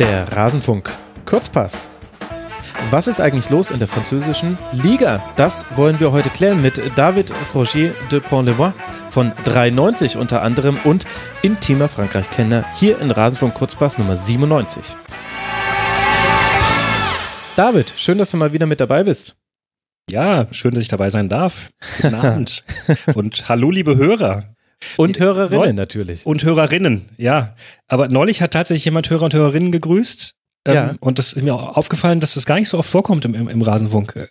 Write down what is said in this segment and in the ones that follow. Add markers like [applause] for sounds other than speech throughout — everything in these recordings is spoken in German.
Der Rasenfunk Kurzpass. Was ist eigentlich los in der französischen Liga? Das wollen wir heute klären mit David Frogier de Pont-Levoix von 93 unter anderem und intimer Frankreich-Kenner hier in Rasenfunk Kurzpass Nummer 97. David, schön, dass du mal wieder mit dabei bist. Ja, schön, dass ich dabei sein darf. Guten [laughs] Abend. und hallo, liebe Hörer. Und Hörerinnen Neu natürlich. Und Hörerinnen, ja. Aber neulich hat tatsächlich jemand Hörer und Hörerinnen gegrüßt. Ähm, ja. Und das ist mir aufgefallen, dass das gar nicht so oft vorkommt im, im, im Rasenfunk.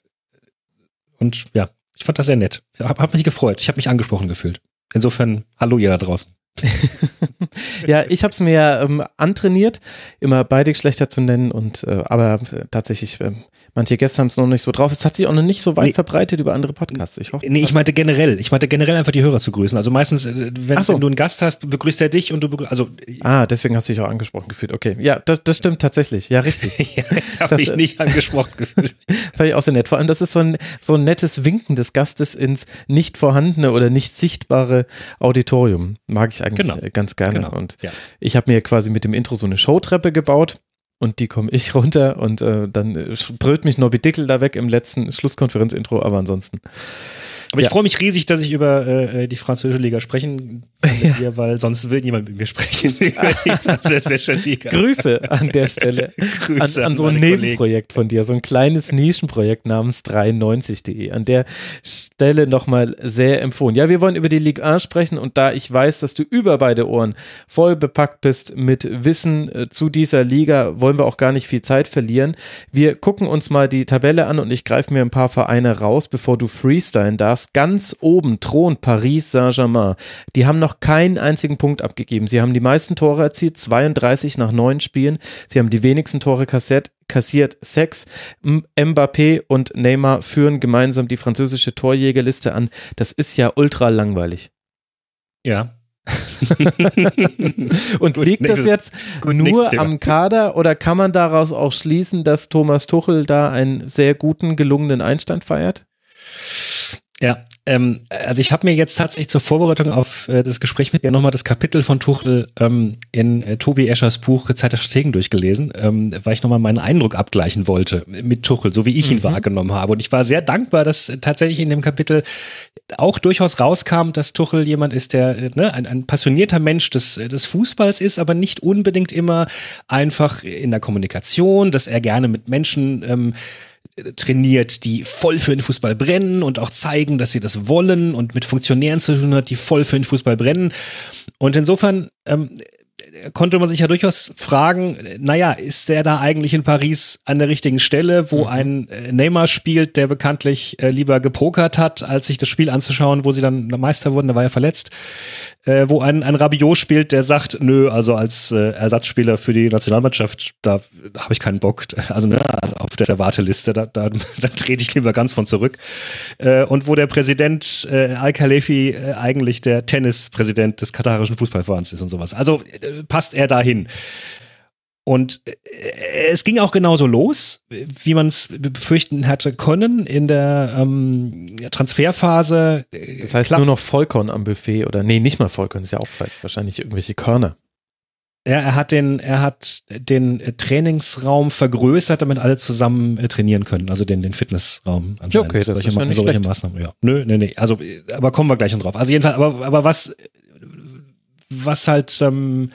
Und ja, ich fand das sehr nett. Ich habe hab mich gefreut. Ich habe mich angesprochen gefühlt. Insofern, hallo ihr da draußen. [laughs] ja, ich habe es mir ähm, antrainiert, immer beide Geschlechter zu nennen und äh, aber tatsächlich, äh, manche Gäste haben es noch nicht so drauf. Es hat sich auch noch nicht so weit nee, verbreitet über andere Podcasts. Ich hoffe. Nee, ich meinte generell. Ich meinte generell einfach die Hörer zu grüßen. Also meistens, äh, wenn, so. wenn du einen Gast hast, begrüßt er dich und du begrüßt. Also, ah, deswegen hast du dich auch angesprochen gefühlt. Okay, ja, das, das stimmt tatsächlich. Ja, richtig. [laughs] ja, habe mich nicht angesprochen gefühlt. [laughs] Fand ich auch sehr nett. Vor allem, das ist so ein, so ein nettes Winken des Gastes ins nicht vorhandene oder nicht sichtbare Auditorium. Mag ich eigentlich genau. ganz gerne. Genau. Und ja. ich habe mir quasi mit dem Intro so eine Showtreppe gebaut und die komme ich [laughs] runter und äh, dann brüllt mich Nobby Dickel da weg im letzten Schlusskonferenz-Intro, aber ansonsten aber ja. ich freue mich riesig, dass ich über äh, die französische Liga sprechen mit dir, weil sonst will niemand mit mir sprechen. [laughs] Grüße an der Stelle. [laughs] Grüße an, an so ein Nebenprojekt von dir, so ein kleines Nischenprojekt namens 93.de. An der Stelle nochmal sehr empfohlen. Ja, wir wollen über die Ligue 1 sprechen und da ich weiß, dass du über beide Ohren voll bepackt bist mit Wissen äh, zu dieser Liga, wollen wir auch gar nicht viel Zeit verlieren. Wir gucken uns mal die Tabelle an und ich greife mir ein paar Vereine raus, bevor du freestylen darfst darfst, ganz oben thront Paris Saint-Germain. Die haben noch keinen einzigen Punkt abgegeben. Sie haben die meisten Tore erzielt, 32 nach neun Spielen. Sie haben die wenigsten Tore kassiert, kassiert sechs. Mbappé und Neymar führen gemeinsam die französische Torjägerliste an. Das ist ja ultra langweilig. Ja, [laughs] und gut, liegt das jetzt nur am Kader oder kann man daraus auch schließen, dass Thomas Tuchel da einen sehr guten, gelungenen Einstand feiert? Ja, ähm, also ich habe mir jetzt tatsächlich zur Vorbereitung auf äh, das Gespräch mit dir nochmal das Kapitel von Tuchel ähm, in äh, Tobi Eschers Buch Zeit der Strategen durchgelesen, ähm, weil ich nochmal meinen Eindruck abgleichen wollte mit Tuchel, so wie ich ihn mhm. wahrgenommen habe. Und ich war sehr dankbar, dass tatsächlich in dem Kapitel auch durchaus rauskam, dass Tuchel jemand ist, der äh, ne, ein, ein passionierter Mensch des, des Fußballs ist, aber nicht unbedingt immer einfach in der Kommunikation, dass er gerne mit Menschen ähm, trainiert, die voll für den Fußball brennen und auch zeigen, dass sie das wollen und mit Funktionären zu tun hat, die voll für den Fußball brennen. Und insofern ähm, konnte man sich ja durchaus fragen, naja, ist der da eigentlich in Paris an der richtigen Stelle, wo mhm. ein äh, Neymar spielt, der bekanntlich äh, lieber gepokert hat, als sich das Spiel anzuschauen, wo sie dann Meister wurden, da war er verletzt äh, wo ein, ein Rabiot spielt, der sagt, nö, also als äh, Ersatzspieler für die Nationalmannschaft, da habe ich keinen Bock. [laughs] Also, ne, also auf der, der Warteliste, da, da, [laughs] da trete ich lieber ganz von zurück. Äh, und wo der Präsident äh, Al-Khalefi äh, eigentlich der Tennispräsident des katarischen Fußballverbands ist und sowas. Also äh, passt er dahin. Und äh, es ging auch genauso los, wie man es befürchten hätte können in der ähm, Transferphase. Das heißt Klaff nur noch Vollkorn am Buffet oder nee, nicht mal Vollkorn, ist ja auch falsch. Wahrscheinlich irgendwelche Körner. Ja, er hat den, er hat den Trainingsraum vergrößert, damit alle zusammen äh, trainieren können, also den, den Fitnessraum. Ja, okay, das solche, ist ja nicht solche Maßnahmen. Ja. Nö, nee, nee. Also, aber kommen wir gleich noch drauf. Also jedenfalls, aber, aber was, was halt ähm,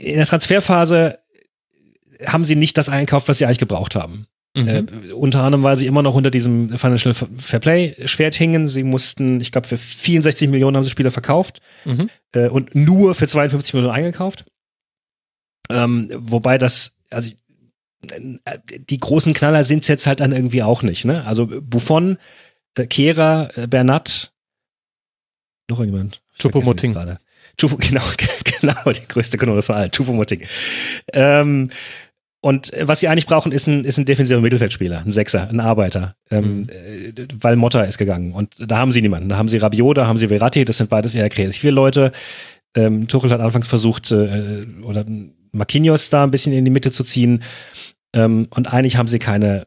in der Transferphase haben sie nicht das einkauft, was sie eigentlich gebraucht haben. Mhm. Äh, unter anderem, weil sie immer noch unter diesem Financial Fairplay Schwert hingen. Sie mussten, ich glaube, für 64 Millionen haben sie Spieler verkauft mhm. äh, und nur für 52 Millionen eingekauft. Ähm, wobei das, also äh, die großen Knaller sind es jetzt halt dann irgendwie auch nicht. Ne? Also Buffon, äh, Kehrer, äh, Bernat, noch jemand? Choupo-Moting. Chufu, [laughs] genau, genau, die größte Kanone von allen, Chufu-Moting. Ähm, und was sie eigentlich brauchen, ist ein, ist ein defensiver Mittelfeldspieler, ein Sechser, ein Arbeiter. Ähm, mhm. Äh, weil Motta ist gegangen. Und da haben sie niemanden. Da haben sie Rabiot, da haben sie Verratti, das sind beides eher kreative Leute. Ähm, Tuchel hat anfangs versucht, äh, oder Marquinhos da ein bisschen in die Mitte zu ziehen. Ähm, und eigentlich haben sie keine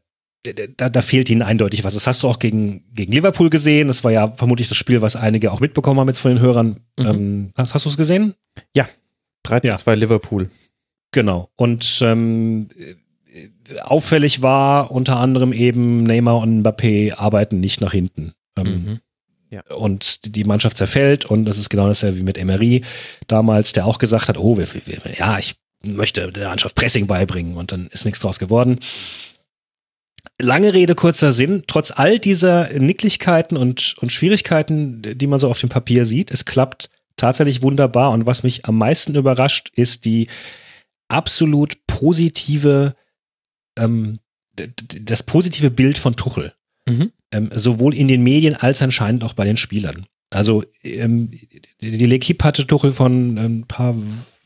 da, da fehlt ihnen eindeutig was. Das hast du auch gegen, gegen Liverpool gesehen. Das war ja vermutlich das Spiel, was einige auch mitbekommen haben jetzt von den Hörern. Mhm. Ähm, hast, hast du es gesehen? Ja, 3 zu ja. 2 Liverpool. Genau. Und ähm, auffällig war unter anderem eben Neymar und Mbappé arbeiten nicht nach hinten. Ähm, mhm. Ja. Und die Mannschaft zerfällt und das ist genau dasselbe wie mit Emery damals, der auch gesagt hat, oh, wir, wir, ja, ich möchte der Mannschaft Pressing beibringen und dann ist nichts draus geworden. Lange Rede, kurzer Sinn. Trotz all dieser Nicklichkeiten und, und Schwierigkeiten, die man so auf dem Papier sieht, es klappt tatsächlich wunderbar. Und was mich am meisten überrascht, ist die absolut positive, ähm, das positive Bild von Tuchel. Mhm. Ähm, sowohl in den Medien als anscheinend auch bei den Spielern. Also ähm, die L'Equipe hatte Tuchel von ein paar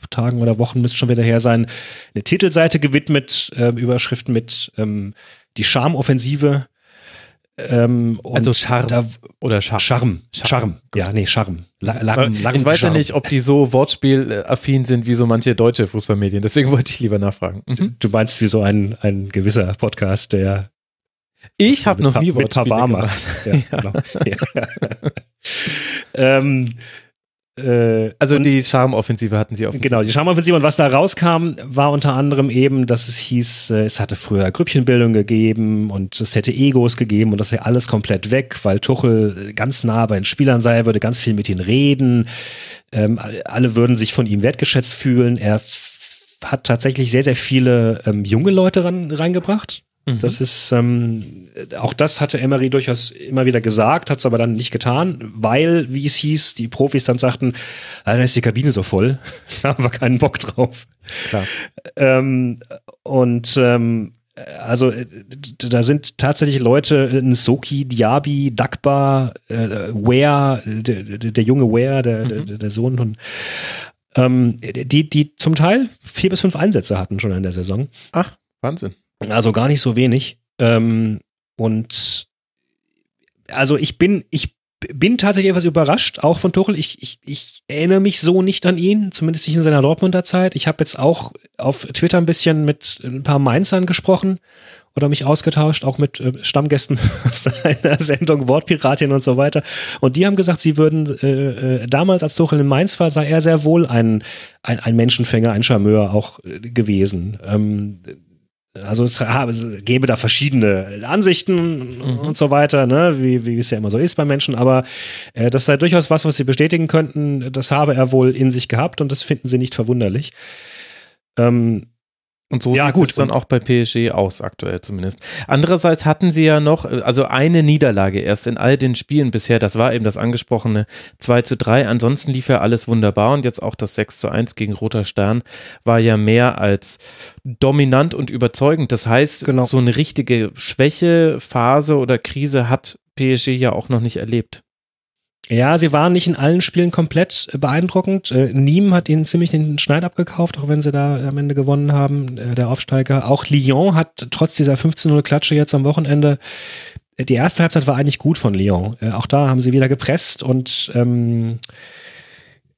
Tagen oder Wochen, müsste schon wieder her sein, eine Titelseite gewidmet, äh, Überschriften mit ähm, die Charmoffensive. Ähm, also Charme da, oder Charme. Charme. Charme. Ja, nee, Charme. La, la, la, ich weiß ja nicht, ob die so wortspielaffin sind wie so manche deutsche Fußballmedien. Deswegen wollte ich lieber nachfragen. Mhm. Du meinst wie so ein, ein gewisser Podcast, der ich habe noch nie Wortspiele gemacht. Ja, [laughs] ja. Genau. [laughs] ja. ähm, äh, also die Charmoffensive hatten sie auf. Genau, die Charmoffensive. Und was da rauskam, war unter anderem eben, dass es hieß, äh, es hatte früher Grüppchenbildung gegeben und es hätte Egos gegeben und das wäre alles komplett weg, weil Tuchel ganz nah bei den Spielern sei, er würde ganz viel mit ihnen reden. Ähm, alle würden sich von ihm wertgeschätzt fühlen. Er hat tatsächlich sehr, sehr viele ähm, junge Leute ran, reingebracht. Mhm. Das ist, ähm, auch das hatte Emery durchaus immer wieder gesagt, hat es aber dann nicht getan, weil, wie es hieß, die Profis dann sagten, ah, da ist die Kabine so voll, [laughs] da haben wir keinen Bock drauf. Klar. Ähm, und ähm, also da sind tatsächlich Leute, Nsoki, Diaby, Dagba, äh, Ware, der, der, junge Ware, der, mhm. der, der Sohn von ähm, die, die zum Teil vier bis fünf Einsätze hatten schon in der Saison. Ach, Wahnsinn. Also gar nicht so wenig. Ähm, und also ich bin, ich bin tatsächlich etwas überrascht, auch von Tuchel. Ich, ich, ich erinnere mich so nicht an ihn, zumindest nicht in seiner Dortmunder Zeit. Ich habe jetzt auch auf Twitter ein bisschen mit ein paar Mainzern gesprochen oder mich ausgetauscht, auch mit äh, Stammgästen [laughs] aus einer Sendung Wortpiratin und so weiter. Und die haben gesagt, sie würden äh, äh, damals, als Tuchel in Mainz war, sei er sehr wohl ein, ein, ein Menschenfänger, ein Charmeur auch äh, gewesen. Ähm, also es, es gäbe da verschiedene Ansichten mhm. und so weiter, ne? wie, wie es ja immer so ist bei Menschen, aber äh, das sei durchaus was, was sie bestätigen könnten. Das habe er wohl in sich gehabt und das finden sie nicht verwunderlich. Ähm, und so ja, sieht gut. es dann auch bei PSG aus, aktuell zumindest. Andererseits hatten sie ja noch, also eine Niederlage erst in all den Spielen bisher, das war eben das angesprochene 2 zu 3. Ansonsten lief ja alles wunderbar und jetzt auch das 6 zu 1 gegen Roter Stern war ja mehr als dominant und überzeugend. Das heißt, genau. so eine richtige Schwächephase oder Krise hat PSG ja auch noch nicht erlebt. Ja, sie waren nicht in allen Spielen komplett äh, beeindruckend. Äh, Nîmes hat ihnen ziemlich den Schneid abgekauft, auch wenn sie da am Ende gewonnen haben, äh, der Aufsteiger. Auch Lyon hat trotz dieser 15-0-Klatsche jetzt am Wochenende die erste Halbzeit war eigentlich gut von Lyon. Auch da haben sie wieder gepresst und ähm,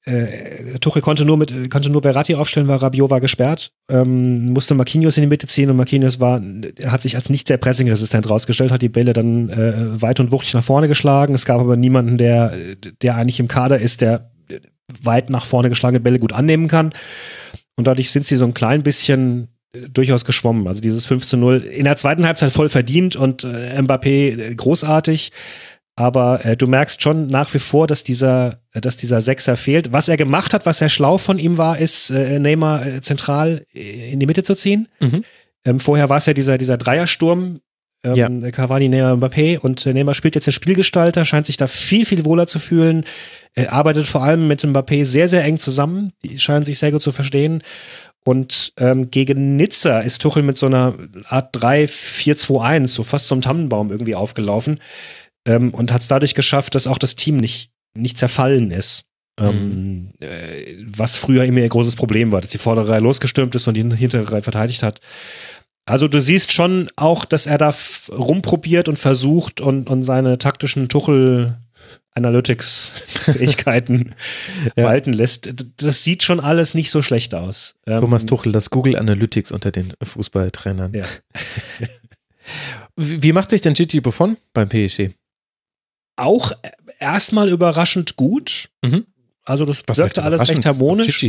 äh, Tuchel konnte nur mit konnte nur Verratti aufstellen, weil Rabiot war gesperrt, ähm, musste Marquinhos in die Mitte ziehen und Marquinhos war hat sich als nicht sehr pressingresistent rausgestellt, hat die Bälle dann äh, weit und wuchtig nach vorne geschlagen. Es gab aber niemanden, der der eigentlich im Kader ist, der weit nach vorne geschlagene Bälle gut annehmen kann. Und dadurch sind sie so ein klein bisschen äh, durchaus geschwommen. Also dieses 5 zu 0 in der zweiten Halbzeit voll verdient und äh, Mbappé äh, großartig. Aber äh, du merkst schon nach wie vor, dass dieser, äh, dass dieser Sechser fehlt. Was er gemacht hat, was sehr schlau von ihm war, ist, äh, Neymar äh, zentral äh, in die Mitte zu ziehen. Mhm. Ähm, vorher war es ja dieser, dieser Dreiersturm, ähm, ja. Cavani, Neymar, Mbappé und äh, Neymar spielt jetzt den Spielgestalter, scheint sich da viel, viel wohler zu fühlen. Er arbeitet vor allem mit Mbappé sehr, sehr eng zusammen. Die scheinen sich sehr gut zu verstehen. Und ähm, gegen Nizza ist Tuchel mit so einer Art 3-4-2-1, so fast zum Tannenbaum irgendwie aufgelaufen ähm, und hat es dadurch geschafft, dass auch das Team nicht, nicht zerfallen ist. Ähm, mhm. äh, was früher immer ihr großes Problem war, dass die vordere Reihe losgestürmt ist und die hintere Reihe verteidigt hat. Also du siehst schon auch, dass er da rumprobiert und versucht und, und seine taktischen Tuchel Analytics-Fähigkeiten [laughs] ja. walten lässt. Das sieht schon alles nicht so schlecht aus. Thomas ähm, Tuchel, das Google Analytics unter den Fußballtrainern. Ja. [laughs] Wie macht sich denn Gigi Buffon beim PSG? Auch erstmal überraschend gut. Mhm. Also das Was wirkte alles recht harmonisch.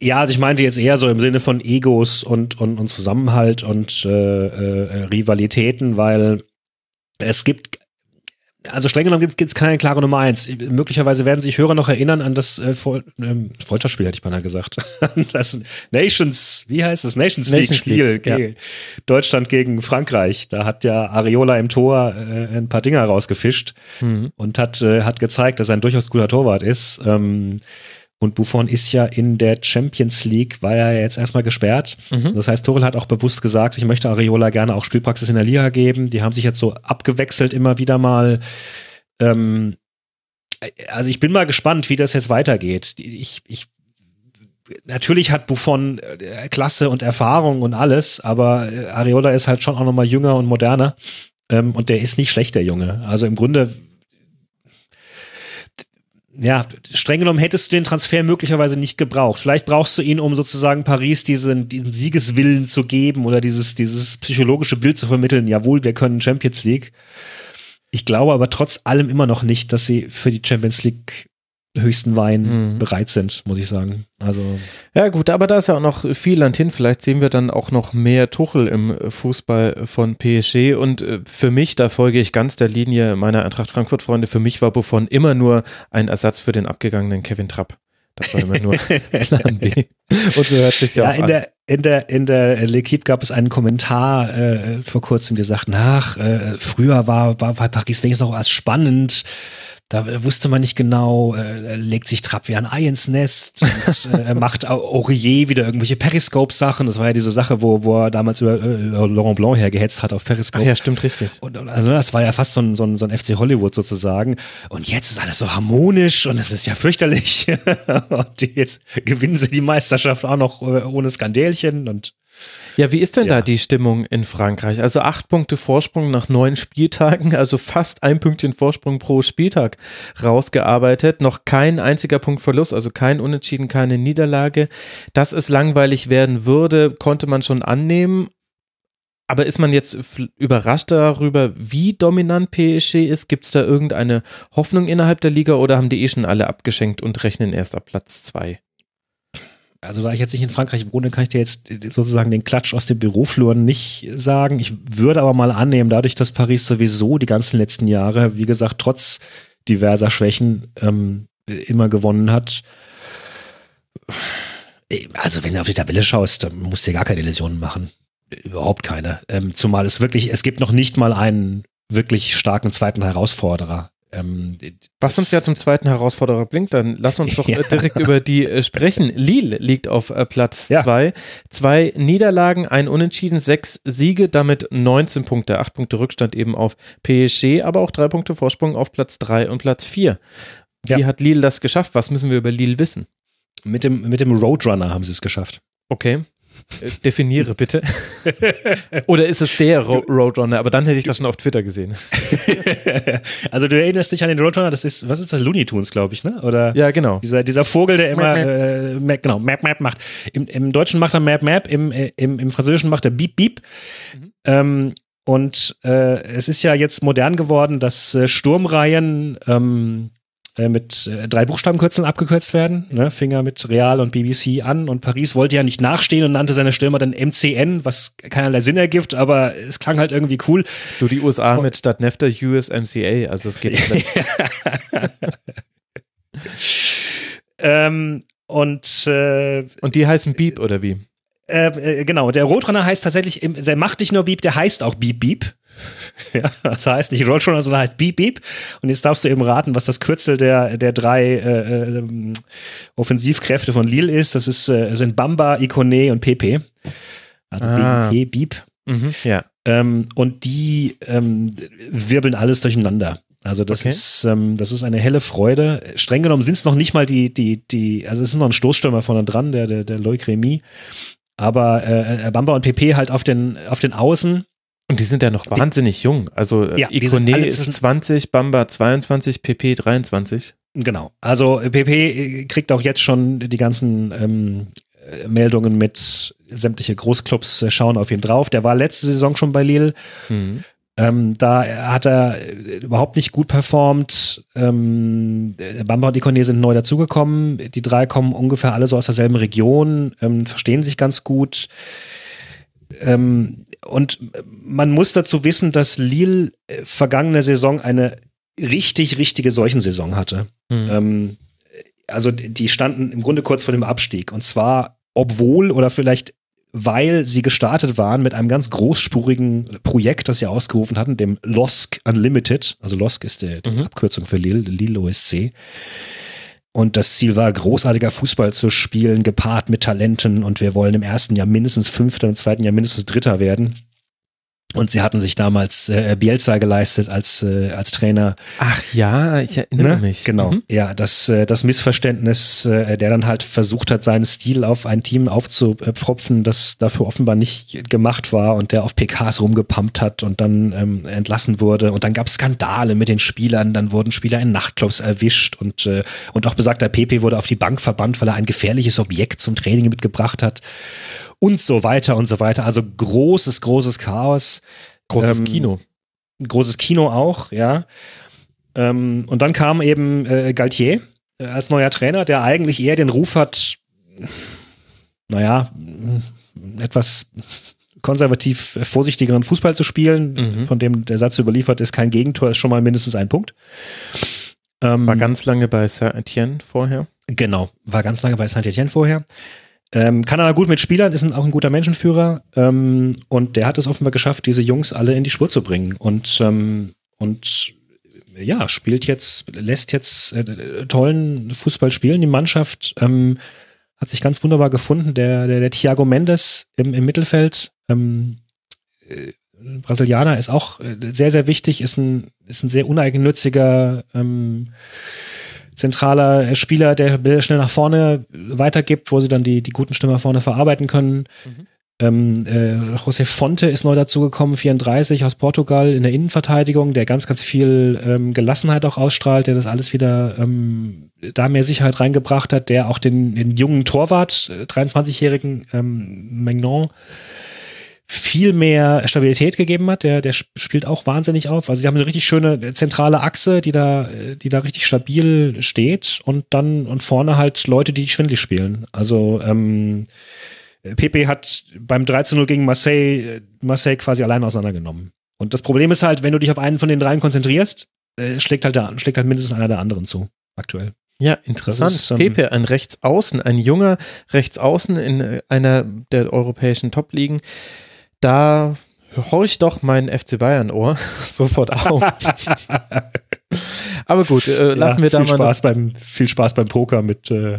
Ja, also ich meinte jetzt eher so im Sinne von Egos und, und, und Zusammenhalt und äh, äh, Rivalitäten, weil es gibt also streng genommen gibt es keine klare Nummer eins. Möglicherweise werden sich Hörer noch erinnern an das äh, Fol ähm, Folterspiel, hätte ich beinahe gesagt. [laughs] das Nations, wie heißt es? Nations, Nations League Spiel. Ja. Deutschland gegen Frankreich. Da hat ja Areola im Tor äh, ein paar Dinger rausgefischt mhm. und hat, äh, hat gezeigt, dass er ein durchaus guter Torwart ist. Ähm, und Buffon ist ja in der Champions League, war er jetzt erstmal gesperrt. Mhm. Das heißt, Tuchel hat auch bewusst gesagt, ich möchte Areola gerne auch Spielpraxis in der Liga geben. Die haben sich jetzt so abgewechselt immer wieder mal. Ähm, also ich bin mal gespannt, wie das jetzt weitergeht. Ich, ich natürlich hat Buffon äh, Klasse und Erfahrung und alles, aber äh, Areola ist halt schon auch noch mal jünger und moderner. Ähm, und der ist nicht schlecht, der Junge. Also im Grunde ja, streng genommen hättest du den Transfer möglicherweise nicht gebraucht. Vielleicht brauchst du ihn, um sozusagen Paris diesen, diesen Siegeswillen zu geben oder dieses, dieses psychologische Bild zu vermitteln. Jawohl, wir können Champions League. Ich glaube aber trotz allem immer noch nicht, dass sie für die Champions League höchsten Wein mhm. bereit sind, muss ich sagen. Also ja gut, aber da ist ja auch noch viel Land hin. Vielleicht sehen wir dann auch noch mehr Tuchel im Fußball von PSG. Und äh, für mich, da folge ich ganz der Linie meiner Eintracht Frankfurt Freunde. Für mich war Buffon immer nur ein Ersatz für den abgegangenen Kevin Trapp. Das war immer nur [laughs] Plan B. Und so hört sich ja, auch in an. Der, in der in der L'Equipe gab es einen Kommentar äh, vor kurzem, der sagt, nach äh, früher war, war, war Paris wenigstens noch was spannend da wusste man nicht genau, äh, legt sich Trapp wie ein Ei ins Nest und [laughs] äh, macht Aurier wieder irgendwelche Periscope-Sachen. Das war ja diese Sache, wo, wo er damals über, äh, Laurent Blanc hergehetzt hat auf Periscope. Ach ja, stimmt, richtig. Und, also das war ja fast so ein, so, ein, so ein FC Hollywood sozusagen. Und jetzt ist alles so harmonisch und es ist ja fürchterlich. [laughs] und jetzt gewinnen sie die Meisterschaft auch noch äh, ohne Skandälchen und ja, wie ist denn ja. da die Stimmung in Frankreich? Also acht Punkte Vorsprung nach neun Spieltagen, [laughs] also fast ein Pünktchen Vorsprung pro Spieltag rausgearbeitet. Noch kein einziger Punkt Verlust, also kein Unentschieden, keine Niederlage. Dass es langweilig werden würde, konnte man schon annehmen. Aber ist man jetzt überrascht darüber, wie dominant PSG ist? Gibt es da irgendeine Hoffnung innerhalb der Liga oder haben die eh schon alle abgeschenkt und rechnen erst ab Platz zwei? Also da ich jetzt nicht in Frankreich wohne, kann ich dir jetzt sozusagen den Klatsch aus dem Bürofluren nicht sagen. Ich würde aber mal annehmen, dadurch, dass Paris sowieso die ganzen letzten Jahre, wie gesagt, trotz diverser Schwächen ähm, immer gewonnen hat. Also wenn du auf die Tabelle schaust, dann musst du dir gar keine Illusionen machen. Überhaupt keine. Ähm, zumal es wirklich, es gibt noch nicht mal einen wirklich starken zweiten Herausforderer ähm, Was uns ja zum zweiten Herausforderer blinkt, dann lass uns doch [laughs] ja. direkt über die äh, sprechen. Lille liegt auf äh, Platz ja. zwei. Zwei Niederlagen, ein Unentschieden, sechs Siege, damit 19 Punkte, acht Punkte Rückstand eben auf PSG, aber auch drei Punkte Vorsprung auf Platz drei und Platz vier. Wie ja. hat Lille das geschafft? Was müssen wir über Lille wissen? Mit dem, mit dem Roadrunner haben sie es geschafft. Okay. Äh, definiere bitte. [laughs] Oder ist es der Ro Roadrunner? Aber dann hätte ich das schon auf Twitter gesehen. [laughs] also du erinnerst dich an den Roadrunner, das ist, was ist das? Looney Tunes, glaube ich, ne? Oder ja, genau. Dieser, dieser Vogel, der immer Map, Map. Äh, Map, genau, Map Map macht. Im, Im Deutschen macht er Map Map, im, äh, im, im Französischen macht er Beep Beep. Mhm. Ähm, und äh, es ist ja jetzt modern geworden, dass äh, Sturmreihen ähm, äh, mit äh, drei Buchstabenkürzeln abgekürzt werden. Ne? Finger mit Real und BBC an und Paris wollte ja nicht nachstehen und nannte seine Stürmer dann MCN, was keinerlei Sinn ergibt, aber es klang halt irgendwie cool. Du, die USA und, mit statt NEFTA USMCA, also es geht nicht. [laughs] ähm, und, äh, und die heißen Beep oder wie? Äh, äh, genau, der Roadrunner heißt tatsächlich, der macht nicht nur Beep, der heißt auch Beep Beep. [laughs] Ja, das heißt nicht Roadrunner, sondern heißt Beep Beep. Und jetzt darfst du eben raten, was das Kürzel der, der drei äh, äh, Offensivkräfte von Lille ist. Das ist, äh, sind Bamba, Ikone und Pepe. Also ah. Beep, Beep. Mhm, ja. Ähm, und die ähm, wirbeln alles durcheinander. Also das okay. ist ähm, das ist eine helle Freude. Streng genommen sind es noch nicht mal die die die also es ist noch ein Stoßstürmer vorne dran, der der der Loic Remy. Aber äh, Bamba und PP halt auf den auf den Außen und die sind ja noch wahnsinnig jung. Also äh, ja, Ikone ist 20, Bamba 22, PP 23. Genau. Also PP kriegt auch jetzt schon die ganzen ähm, Meldungen mit sämtliche Großclubs äh, schauen auf ihn drauf. Der war letzte Saison schon bei Lille. Mhm. Ähm, da hat er überhaupt nicht gut performt. Ähm, Bamba und Ikone sind neu dazugekommen. Die drei kommen ungefähr alle so aus derselben Region, ähm, verstehen sich ganz gut. Ähm, und man muss dazu wissen, dass Lille äh, vergangene Saison eine richtig, richtige Seuchensaison hatte. Mhm. Ähm, also die standen im Grunde kurz vor dem Abstieg. Und zwar, obwohl oder vielleicht weil sie gestartet waren mit einem ganz großspurigen Projekt, das sie ausgerufen hatten, dem LOSC Unlimited. Also LOSC ist die, die mhm. Abkürzung für Lille, Lille OSC. Und das Ziel war, großartiger Fußball zu spielen, gepaart mit Talenten. Und wir wollen im ersten Jahr mindestens Fünfter, im zweiten Jahr mindestens Dritter werden. Und sie hatten sich damals äh, Bielsa geleistet als, äh, als Trainer. Ach ja, ich erinnere ne? mich. Genau, mhm. ja, das, äh, das Missverständnis, äh, der dann halt versucht hat, seinen Stil auf ein Team aufzupfropfen, das dafür offenbar nicht gemacht war und der auf PKs rumgepumpt hat und dann ähm, entlassen wurde. Und dann gab es Skandale mit den Spielern, dann wurden Spieler in Nachtclubs erwischt und, äh, und auch besagter Pepe wurde auf die Bank verbannt, weil er ein gefährliches Objekt zum Training mitgebracht hat und so weiter und so weiter. Also großes, großes Chaos. Großes ähm, Kino. Großes Kino auch, ja. Ähm, und dann kam eben äh, Galtier äh, als neuer Trainer, der eigentlich eher den Ruf hat, naja, etwas konservativ vorsichtigeren Fußball zu spielen, mhm. von dem der Satz überliefert ist, kein Gegentor ist schon mal mindestens ein Punkt. Ähm, war ganz lange bei Saint-Etienne vorher. Genau, war ganz lange bei Saint-Etienne vorher. Ähm, kann aber gut mit Spielern, ist auch ein guter Menschenführer ähm, und der hat es offenbar geschafft, diese Jungs alle in die Spur zu bringen und, ähm, und ja, spielt jetzt, lässt jetzt äh, tollen Fußball spielen. Die Mannschaft ähm, hat sich ganz wunderbar gefunden. Der, der, der Thiago Mendes im, im Mittelfeld, ähm, äh, Brasilianer, ist auch äh, sehr, sehr wichtig, ist ein, ist ein sehr uneigennütziger ähm, zentraler Spieler, der schnell nach vorne weitergibt, wo sie dann die, die guten Stimmen vorne verarbeiten können. Mhm. Ähm, äh, José Fonte ist neu dazugekommen, 34 aus Portugal in der Innenverteidigung, der ganz, ganz viel ähm, Gelassenheit auch ausstrahlt, der das alles wieder ähm, da mehr Sicherheit reingebracht hat, der auch den, den jungen Torwart, 23-jährigen äh, ähm, Megnon, viel mehr Stabilität gegeben hat. Der, der spielt auch wahnsinnig auf. Also sie haben eine richtig schöne zentrale Achse, die da, die da richtig stabil steht und dann und vorne halt Leute, die schwindlig spielen. Also ähm, Pepe hat beim 13-0 gegen Marseille, Marseille quasi allein auseinandergenommen. Und das Problem ist halt, wenn du dich auf einen von den dreien konzentrierst, äh, schlägt halt der, schlägt halt mindestens einer der anderen zu, aktuell. Ja, interessant. Ist, ähm, Pepe, ein Rechtsaußen, ein junger Rechtsaußen in einer der europäischen Top-Ligen da horch doch mein FC Bayern Ohr [laughs] sofort auf. [laughs] Aber gut, äh, lassen ja, wir da viel mal. Spaß beim, viel Spaß beim Poker mit äh,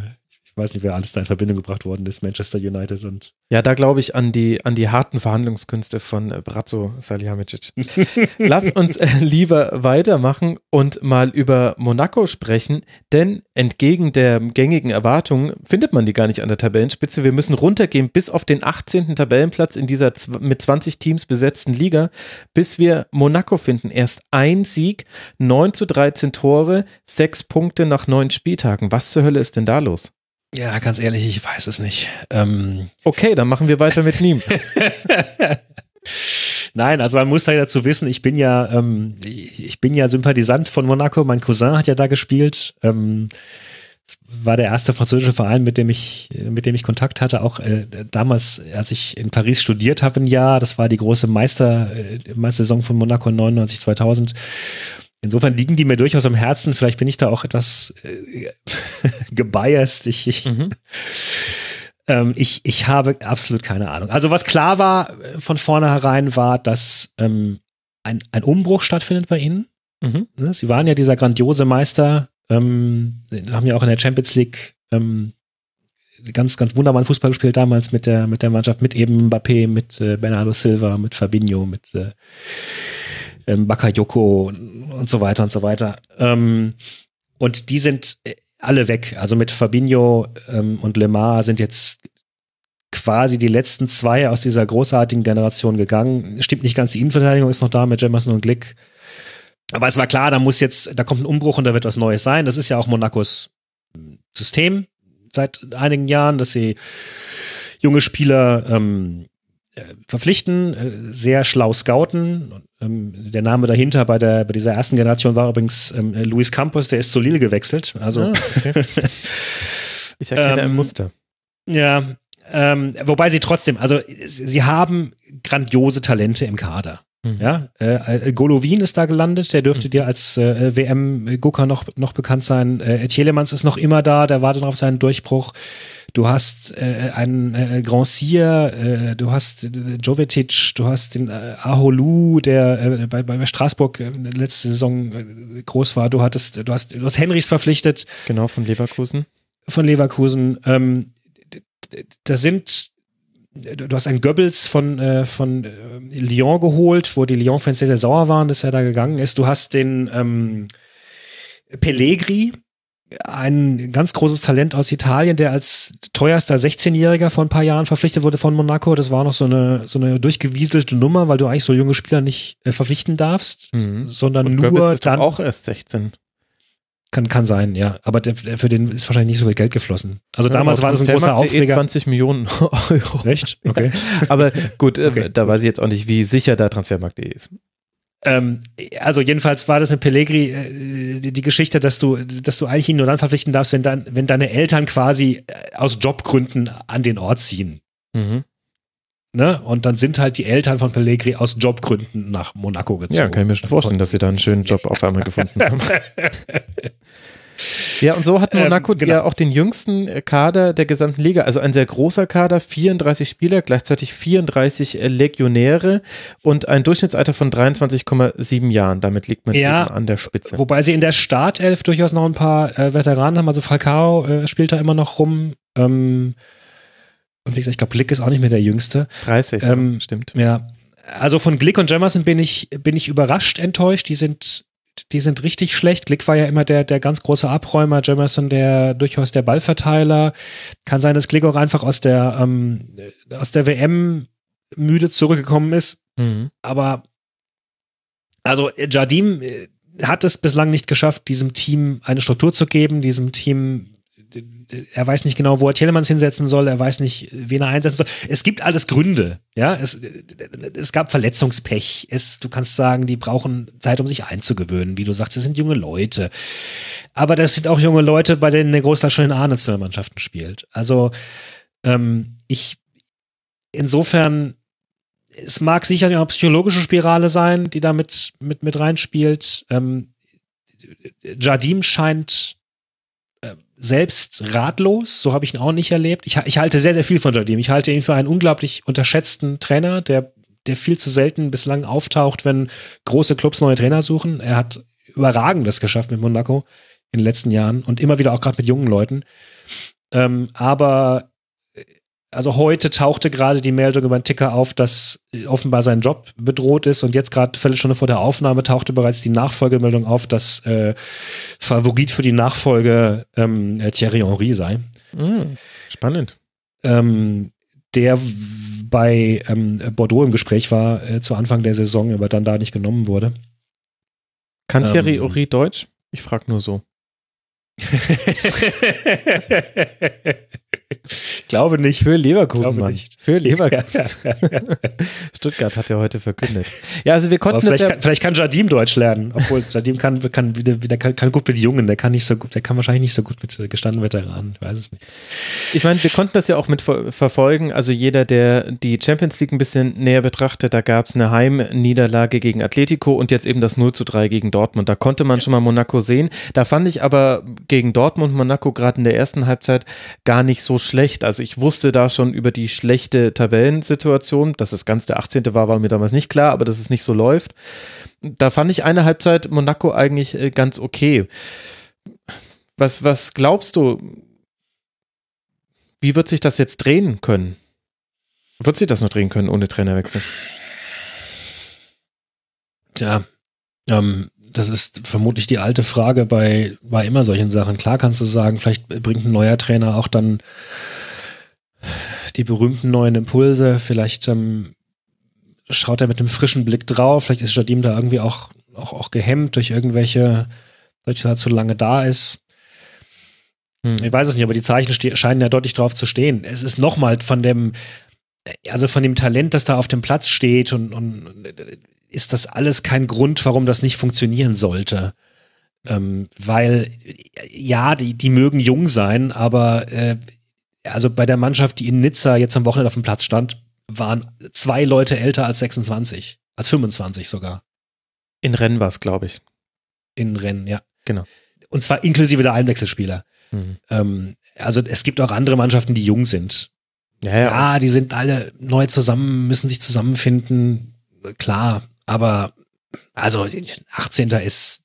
ich weiß nicht, wer alles da in Verbindung gebracht worden ist, Manchester United und. Ja, da glaube ich an die, an die harten Verhandlungskünste von äh, Brazzo Salihamidzic. [laughs] Lass uns äh, lieber weitermachen und mal über Monaco sprechen, denn entgegen der gängigen Erwartungen findet man die gar nicht an der Tabellenspitze. Wir müssen runtergehen bis auf den 18. Tabellenplatz in dieser mit 20 Teams besetzten Liga, bis wir Monaco finden. Erst ein Sieg, 9 zu 13 Tore, sechs Punkte nach neun Spieltagen. Was zur Hölle ist denn da los? Ja, ganz ehrlich, ich weiß es nicht. Ähm okay, dann machen wir weiter mit Niem. [laughs] Nein, also man muss da dazu wissen, ich bin ja, ähm, ich bin ja Sympathisant von Monaco. Mein Cousin hat ja da gespielt. Ähm, war der erste französische Verein, mit dem ich, mit dem ich Kontakt hatte, auch äh, damals, als ich in Paris studiert habe, ein Jahr. Das war die große Meister, äh, Meistersaison von Monaco 99, 2000. Insofern liegen die mir durchaus am Herzen. Vielleicht bin ich da auch etwas äh, [laughs] gebiased. Ich, ich, mhm. ähm, ich, ich habe absolut keine Ahnung. Also was klar war äh, von vornherein war, dass ähm, ein, ein Umbruch stattfindet bei ihnen. Mhm. Ne, sie waren ja dieser grandiose Meister, ähm, haben ja auch in der Champions League ähm, ganz, ganz wunderbaren Fußball gespielt damals mit der, mit der Mannschaft, mit eben Mbappé, mit äh, Bernardo Silva, mit Fabinho, mit äh, ähm, Bakayoko und so weiter und so weiter. Ähm, und die sind äh, alle weg. Also mit Fabinho ähm, und Lemar sind jetzt quasi die letzten zwei aus dieser großartigen Generation gegangen. Stimmt nicht ganz, die Innenverteidigung ist noch da mit Jemerson und Glick. Aber es war klar, da muss jetzt, da kommt ein Umbruch und da wird was Neues sein. Das ist ja auch Monacos System seit einigen Jahren, dass sie junge Spieler ähm, äh, verpflichten, äh, sehr schlau scouten der Name dahinter bei, der, bei dieser ersten Generation war übrigens ähm, Luis Campos, der ist zu Lille gewechselt. Also ah, okay. [laughs] ich erkenne ein ähm, Muster. Ja, ähm, wobei sie trotzdem, also sie haben grandiose Talente im Kader. Mhm. Ja, äh, Golovin ist da gelandet, der dürfte mhm. dir als äh, WM-Gucker noch, noch bekannt sein. Äh, Tielemans ist noch immer da, der wartet auf seinen Durchbruch. Du hast äh, einen äh, Grand Cyr, äh, du hast äh, Jovetic, du hast den äh, Aholu, der äh, bei, bei Straßburg äh, letzte Saison äh, groß war. Du hattest, du hast, du hast Henrichs verpflichtet. Genau, von Leverkusen. Von Leverkusen. Ähm, da sind du hast einen Goebbels von, äh, von äh, Lyon geholt, wo die Lyon-Fans sehr, sehr sauer waren, dass er da gegangen ist. Du hast den ähm, Pellegri, ein ganz großes Talent aus Italien, der als teuerster 16-Jähriger vor ein paar Jahren verpflichtet wurde von Monaco. Das war noch so eine, so eine durchgewieselte Nummer, weil du eigentlich so junge Spieler nicht äh, verpflichten darfst, mhm. sondern Und nur Goebbels ist dann auch erst 16. Kann, kann sein, ja. Aber der, für den ist wahrscheinlich nicht so viel Geld geflossen. Also ja, damals war das ein großer eh Aufreger. 20 Millionen [laughs] Euro. Echt? Okay. aber gut, äh, okay. da weiß ich jetzt auch nicht, wie sicher der Transfermarkt.de ist. Ähm, also jedenfalls war das mit Pellegri äh, die, die, Geschichte, dass du, dass du eigentlich ihn nur dann verpflichten darfst, wenn, dann, wenn deine Eltern quasi äh, aus Jobgründen an den Ort ziehen. Mhm. Ne? Und dann sind halt die Eltern von Pellegri aus Jobgründen nach Monaco gezogen. Ja, kann ich mir schon vorstellen, dass sie da einen schönen Job [laughs] auf einmal gefunden haben. [laughs] Ja, und so hat ähm, Monaco ähm, genau. ja auch den jüngsten Kader der gesamten Liga. Also ein sehr großer Kader, 34 Spieler, gleichzeitig 34 Legionäre und ein Durchschnittsalter von 23,7 Jahren. Damit liegt man ja, an der Spitze. Wobei sie in der Startelf durchaus noch ein paar äh, Veteranen haben. Also Falcao äh, spielt da immer noch rum. Ähm, und wie gesagt, ich glaube, Glick ist auch nicht mehr der Jüngste. 30, ähm, stimmt. Ja. Also von Glick und Jamerson bin ich, bin ich überrascht enttäuscht. Die sind, die sind richtig schlecht. Glick war ja immer der, der ganz große Abräumer, Jamerson der durchaus der Ballverteiler. Kann sein, dass Glick auch einfach aus der, ähm, aus der WM müde zurückgekommen ist. Mhm. Aber also Jardim äh, hat es bislang nicht geschafft, diesem Team eine Struktur zu geben, diesem Team er weiß nicht genau, wo er Telemans hinsetzen soll, er weiß nicht, wen er einsetzen soll. Es gibt alles Gründe, ja. Es, es gab Verletzungspech. Es, du kannst sagen, die brauchen Zeit, um sich einzugewöhnen. Wie du sagst, das sind junge Leute. Aber das sind auch junge Leute, bei denen der Großteil schon in A-Nationalmannschaften spielt. Also, ähm, ich, insofern, es mag sicher eine psychologische Spirale sein, die da mit, mit, mit reinspielt. Ähm, Jardim scheint selbst ratlos. So habe ich ihn auch nicht erlebt. Ich, ich halte sehr, sehr viel von Jardim. Ich halte ihn für einen unglaublich unterschätzten Trainer, der, der viel zu selten bislang auftaucht, wenn große Clubs neue Trainer suchen. Er hat überragendes geschafft mit Monaco in den letzten Jahren und immer wieder auch gerade mit jungen Leuten. Ähm, aber also heute tauchte gerade die Meldung über den Ticker auf, dass offenbar sein Job bedroht ist und jetzt gerade Viertelstunde vor der Aufnahme tauchte bereits die Nachfolgemeldung auf, dass äh, Favorit für die Nachfolge ähm, Thierry Henry sei. Mm, spannend. Ähm, der bei ähm, Bordeaux im Gespräch war äh, zu Anfang der Saison, aber dann da nicht genommen wurde. Kann Thierry ähm, Henry Deutsch? Ich frage nur so. [laughs] [laughs] Glaube nicht. Für Leverkusen, Glaube Mann. Nicht. Für Leverkusen. [laughs] Stuttgart hat ja heute verkündet. Ja, also wir konnten vielleicht, ja kann, vielleicht kann Jardim Deutsch lernen, obwohl [laughs] Jardim kann, kann, wieder, kann, kann gut mit Jungen, der kann nicht so gut, der kann wahrscheinlich nicht so gut mit gestandenen Veteranen, ich weiß es nicht. Ich meine, wir konnten das ja auch mit verfolgen, also jeder, der die Champions League ein bisschen näher betrachtet, da gab es eine Heimniederlage gegen Atletico und jetzt eben das 0 zu 3 gegen Dortmund. Da konnte man schon mal Monaco sehen. Da fand ich aber gegen Dortmund Monaco gerade in der ersten Halbzeit gar nicht so schlecht. Also ich wusste da schon über die schlechte Tabellensituation, dass es ganz der 18. war, war mir damals nicht klar, aber dass es nicht so läuft. Da fand ich eine Halbzeit Monaco eigentlich äh, ganz okay. Was, was glaubst du, wie wird sich das jetzt drehen können? Wird sich das noch drehen können ohne Trainerwechsel? Tja, ähm, das ist vermutlich die alte Frage bei, bei immer solchen Sachen. Klar kannst du sagen, vielleicht bringt ein neuer Trainer auch dann die berühmten neuen Impulse, vielleicht ähm, schaut er mit einem frischen Blick drauf, vielleicht ist Jadim da irgendwie auch, auch, auch gehemmt durch irgendwelche, weil er halt so lange da ist. Hm. Ich weiß es nicht, aber die Zeichen scheinen ja deutlich drauf zu stehen. Es ist nochmal von dem, also von dem Talent, das da auf dem Platz steht und, und ist das alles kein Grund, warum das nicht funktionieren sollte. Ähm, weil, ja, die, die mögen jung sein, aber äh, also bei der Mannschaft, die in Nizza jetzt am Wochenende auf dem Platz stand, waren zwei Leute älter als 26, als 25 sogar. In Rennen war es, glaube ich. In Rennen, ja. Genau. Und zwar inklusive der Einwechselspieler. Mhm. Ähm, also es gibt auch andere Mannschaften, die jung sind. Ja, ja, ja die sind alle neu zusammen, müssen sich zusammenfinden. Klar, aber also 18. ist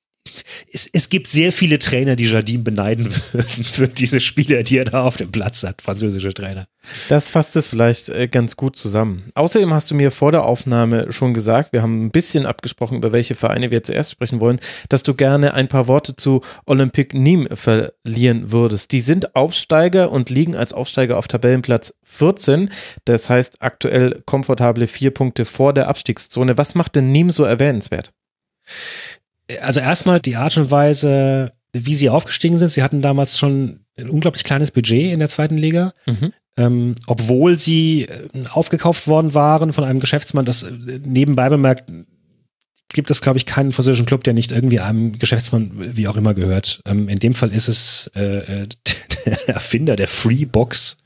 es, es gibt sehr viele Trainer, die Jardim beneiden [laughs] würden für diese Spieler, die er da auf dem Platz hat, französische Trainer. Das fasst es vielleicht äh, ganz gut zusammen. Außerdem hast du mir vor der Aufnahme schon gesagt, wir haben ein bisschen abgesprochen, über welche Vereine wir zuerst sprechen wollen, dass du gerne ein paar Worte zu Olympique Nîmes verlieren würdest. Die sind Aufsteiger und liegen als Aufsteiger auf Tabellenplatz 14. Das heißt aktuell komfortable vier Punkte vor der Abstiegszone. Was macht denn Nîmes so erwähnenswert? Also erstmal die Art und Weise, wie sie aufgestiegen sind. Sie hatten damals schon ein unglaublich kleines Budget in der zweiten Liga. Mhm. Ähm, obwohl sie äh, aufgekauft worden waren von einem Geschäftsmann, das äh, nebenbei bemerkt, gibt es, glaube ich, keinen französischen Club, der nicht irgendwie einem Geschäftsmann wie auch immer gehört. Ähm, in dem Fall ist es äh, äh [laughs] der Erfinder der Freebox.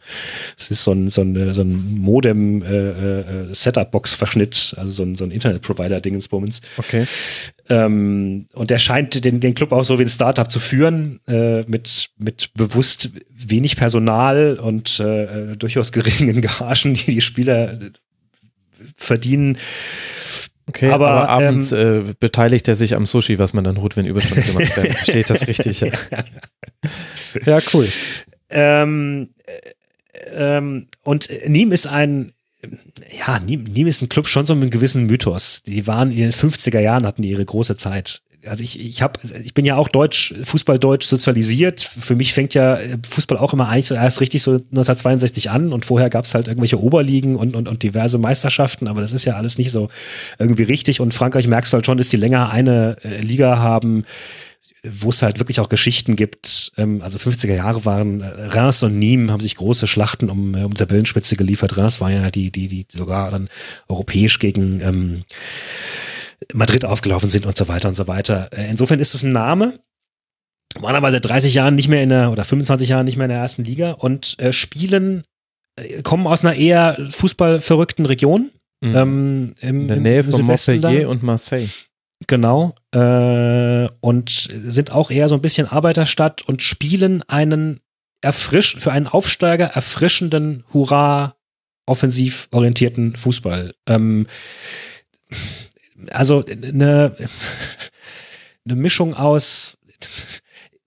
Es ist so ein, so ein, so ein Modem äh, äh, also so ein, so ein Internet-Provider-Dingensbummens. Okay. Ähm, und der scheint den, den Club auch so wie ein Startup zu führen, äh, mit, mit bewusst wenig Personal und äh, durchaus geringen [laughs] Gagen, die die Spieler verdienen. Okay, aber, aber abends ähm, äh, beteiligt er sich am Sushi, was man dann holt, wenn Überstunden gemacht [laughs] werden. Versteht das richtig? Ja, [laughs] ja cool. Ähm, äh, ähm, und Niem ist ein, ja, Niem ist ein Club schon so mit einem gewissen Mythos. Die waren in den 50er Jahren, hatten die ihre große Zeit also ich, ich habe, ich bin ja auch deutsch, Fußball deutsch sozialisiert. Für mich fängt ja Fußball auch immer eigentlich so erst richtig so 1962 an und vorher gab es halt irgendwelche Oberligen und, und, und diverse Meisterschaften, aber das ist ja alles nicht so irgendwie richtig. Und Frankreich merkst du halt schon, dass die länger eine äh, Liga haben, wo es halt wirklich auch Geschichten gibt. Ähm, also 50er Jahre waren äh, Reims und Nîmes haben sich große Schlachten um, äh, um Tabellenspitze geliefert. Reims war ja die, die, die sogar dann europäisch gegen ähm, Madrid aufgelaufen sind und so weiter und so weiter. Äh, insofern ist es ein Name. Waren aber seit 30 Jahren nicht mehr in der, oder 25 Jahren nicht mehr in der ersten Liga und äh, spielen, äh, kommen aus einer eher fußballverrückten Region. Mhm. Ähm, im, in der Nähe von Montpellier und Marseille. Genau. Äh, und sind auch eher so ein bisschen Arbeiterstadt und spielen einen erfrisch, für einen Aufsteiger erfrischenden, hurra, offensiv orientierten Fußball. Ähm, also eine, [laughs] eine Mischung aus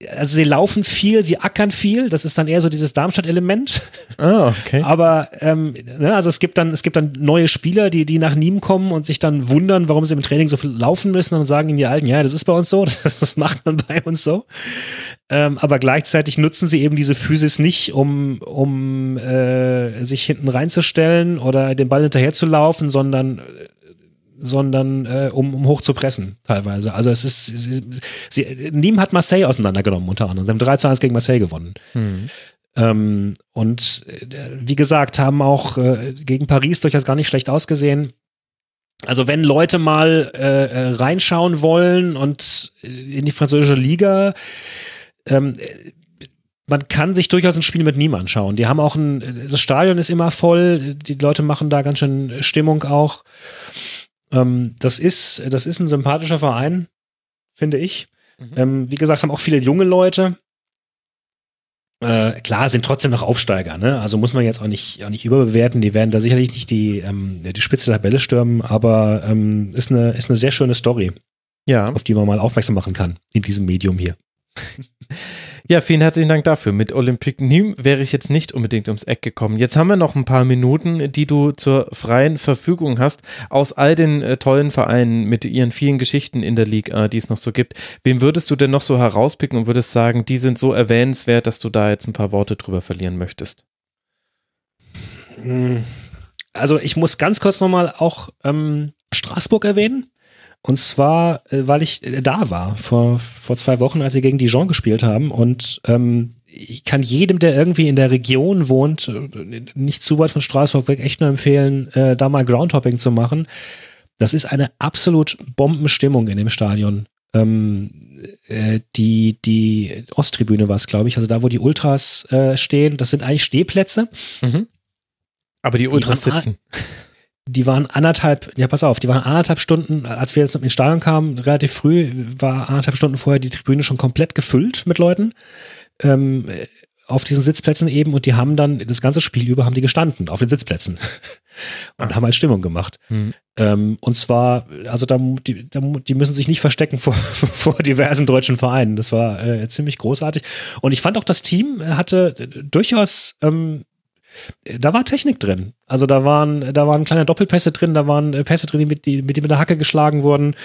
also sie laufen viel, sie ackern viel, das ist dann eher so dieses Darmstadt-Element. Ah, okay. [laughs] Aber ähm, ne, also es gibt dann, es gibt dann neue Spieler, die, die nach Nîmes kommen und sich dann wundern, warum sie im Training so viel laufen müssen und sagen ihnen die Alten, ja, das ist bei uns so, [laughs] das, das macht man bei uns so. Ähm, aber gleichzeitig nutzen sie eben diese Physis nicht, um, um äh, sich hinten reinzustellen oder den Ball hinterher zu laufen, sondern sondern äh, um, um hoch zu pressen teilweise. Also es ist, sie, sie, Nîmes hat Marseille auseinandergenommen unter anderem. Sie haben 3 zu 1 gegen Marseille gewonnen. Mhm. Ähm, und äh, wie gesagt, haben auch äh, gegen Paris durchaus gar nicht schlecht ausgesehen. Also wenn Leute mal äh, äh reinschauen wollen und äh, in die französische Liga, ähm, man kann sich durchaus ein Spiel mit Nîmes anschauen. Die haben auch ein, das Stadion ist immer voll, die Leute machen da ganz schön Stimmung auch. Ähm, das ist, das ist ein sympathischer Verein, finde ich. Mhm. Ähm, wie gesagt, haben auch viele junge Leute. Äh, klar, sind trotzdem noch Aufsteiger, ne? Also muss man jetzt auch nicht, auch nicht überbewerten. Die werden da sicherlich nicht die, ähm, die Spitze der Tabelle stürmen, aber ähm, ist, eine, ist eine sehr schöne Story. Ja. Auf die man mal aufmerksam machen kann in diesem Medium hier. [laughs] Ja, vielen herzlichen Dank dafür. Mit Olympique Nîmes wäre ich jetzt nicht unbedingt ums Eck gekommen. Jetzt haben wir noch ein paar Minuten, die du zur freien Verfügung hast. Aus all den äh, tollen Vereinen mit ihren vielen Geschichten in der Liga, die es noch so gibt, wem würdest du denn noch so herauspicken und würdest sagen, die sind so erwähnenswert, dass du da jetzt ein paar Worte drüber verlieren möchtest? Hm. Also ich muss ganz kurz nochmal auch ähm, Straßburg erwähnen. Und zwar, äh, weil ich äh, da war vor, vor zwei Wochen, als sie gegen Dijon gespielt haben. Und ähm, ich kann jedem, der irgendwie in der Region wohnt, äh, nicht zu weit von Straßburg weg, echt nur empfehlen, äh, da mal Groundhopping zu machen. Das ist eine absolut Bombenstimmung in dem Stadion. Ähm, äh, die, die Osttribüne war es, glaube ich, also da, wo die Ultras äh, stehen, das sind eigentlich Stehplätze. Mhm. Aber die Ultras die sitzen. Die waren anderthalb, ja pass auf, die waren anderthalb Stunden, als wir jetzt ins Stadion kamen, relativ früh, war anderthalb Stunden vorher die Tribüne schon komplett gefüllt mit Leuten. Ähm, auf diesen Sitzplätzen eben und die haben dann das ganze Spiel über haben die gestanden auf den Sitzplätzen [laughs] und ah. haben halt Stimmung gemacht. Mhm. Ähm, und zwar, also da die, da, die müssen sich nicht verstecken vor, [laughs] vor diversen deutschen Vereinen. Das war äh, ziemlich großartig. Und ich fand auch, das Team hatte durchaus ähm, da war Technik drin. Also da waren, da waren kleine Doppelpässe drin, da waren äh, Pässe drin, die mit, die, mit, die mit der Hacke geschlagen wurden.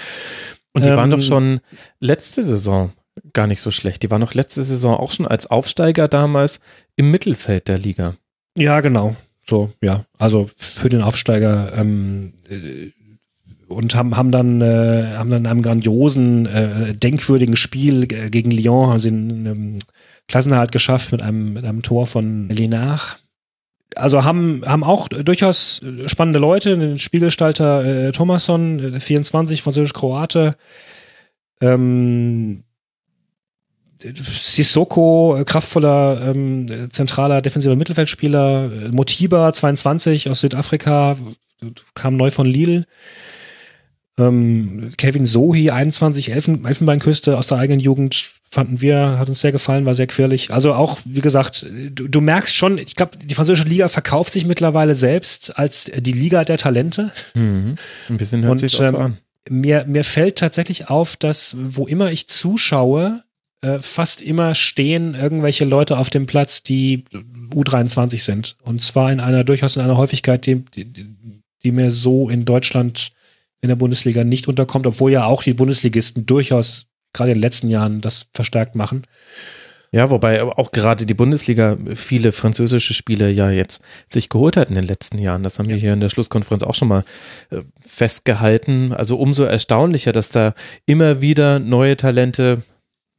Und die ähm, waren doch schon letzte Saison gar nicht so schlecht. Die war noch letzte Saison auch schon als Aufsteiger damals im Mittelfeld der Liga. Ja, genau. So, ja. Also für den Aufsteiger ähm, äh, und haben, haben dann äh, haben dann in einem grandiosen, äh, denkwürdigen Spiel gegen Lyon haben sie einen ähm, Klassenerhalt geschafft mit einem, mit einem Tor von Lenach. Also haben, haben auch durchaus spannende Leute, den Spielgestalter äh, Thomasson, 24, äh, französisch-Kroate, ähm, Sissoko, äh, kraftvoller ähm, zentraler defensiver Mittelfeldspieler, äh, Motiba 22 aus Südafrika, kam neu von Lille. Ähm, Kevin Sohi 21 Elfen, Elfenbeinküste aus der eigenen Jugend fanden wir, hat uns sehr gefallen, war sehr quirlig. Also auch, wie gesagt, du, du merkst schon, ich glaube, die französische Liga verkauft sich mittlerweile selbst als die Liga der Talente. Mhm. Ein bisschen hört sich das ähm, an. Mir, mir fällt tatsächlich auf, dass wo immer ich zuschaue, äh, fast immer stehen irgendwelche Leute auf dem Platz, die U23 sind. Und zwar in einer durchaus in einer Häufigkeit, die, die, die mir so in Deutschland in der Bundesliga nicht unterkommt, obwohl ja auch die Bundesligisten durchaus gerade in den letzten Jahren das verstärkt machen. Ja, wobei auch gerade die Bundesliga viele französische Spiele ja jetzt sich geholt hat in den letzten Jahren. Das haben wir hier in der Schlusskonferenz auch schon mal äh, festgehalten. Also umso erstaunlicher, dass da immer wieder neue Talente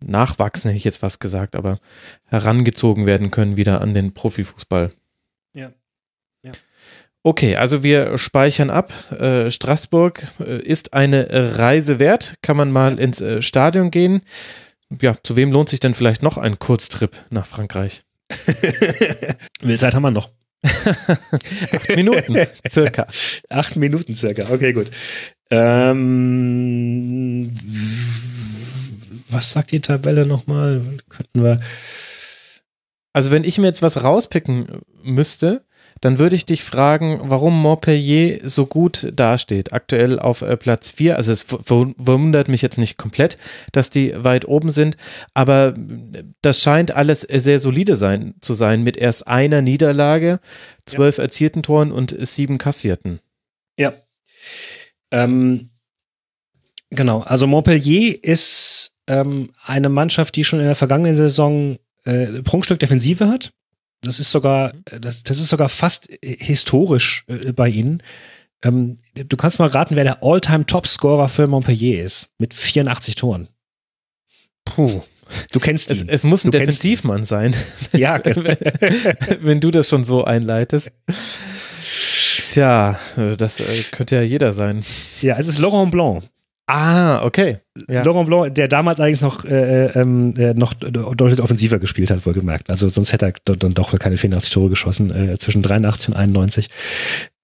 nachwachsen, hätte ich jetzt was gesagt, aber herangezogen werden können wieder an den Profifußball. Ja. Okay, also wir speichern ab. Äh, Straßburg äh, ist eine Reise wert. Kann man mal ins äh, Stadion gehen. Ja, zu wem lohnt sich denn vielleicht noch ein Kurztrip nach Frankreich? [laughs] Wie Zeit haben wir noch? [laughs] Acht Minuten, circa. [laughs] Acht Minuten circa, okay, gut. Ähm, was sagt die Tabelle nochmal? Könnten wir. Also, wenn ich mir jetzt was rauspicken müsste, dann würde ich dich fragen, warum Montpellier so gut dasteht. Aktuell auf äh, Platz 4. Also, es verwundert mich jetzt nicht komplett, dass die weit oben sind, aber das scheint alles sehr solide sein, zu sein, mit erst einer Niederlage, zwölf ja. erzielten Toren und sieben kassierten. Ja. Ähm, genau. Also, Montpellier ist ähm, eine Mannschaft, die schon in der vergangenen Saison äh, Prunkstück Defensive hat. Das ist sogar, mhm. das, das ist sogar fast historisch äh, bei ihnen. Ähm, du kannst mal raten, wer der All-Time-Topscorer für Montpellier ist, mit 84 Toren. Puh. Du kennst ihn. Es, es muss ein du Defensivmann sein. [laughs] Ja, [laughs] wenn, wenn du das schon so einleitest. Tja, äh, das äh, könnte ja jeder sein. Ja, es ist Laurent Blanc. Ah, okay. Ja. Laurent Blanc, der damals allerdings noch, äh, äh, ähm, äh, noch deutlich offensiver gespielt hat, wohlgemerkt. Also sonst hätte er dann doch keine 84 Tore geschossen. Äh, zwischen 83 und 91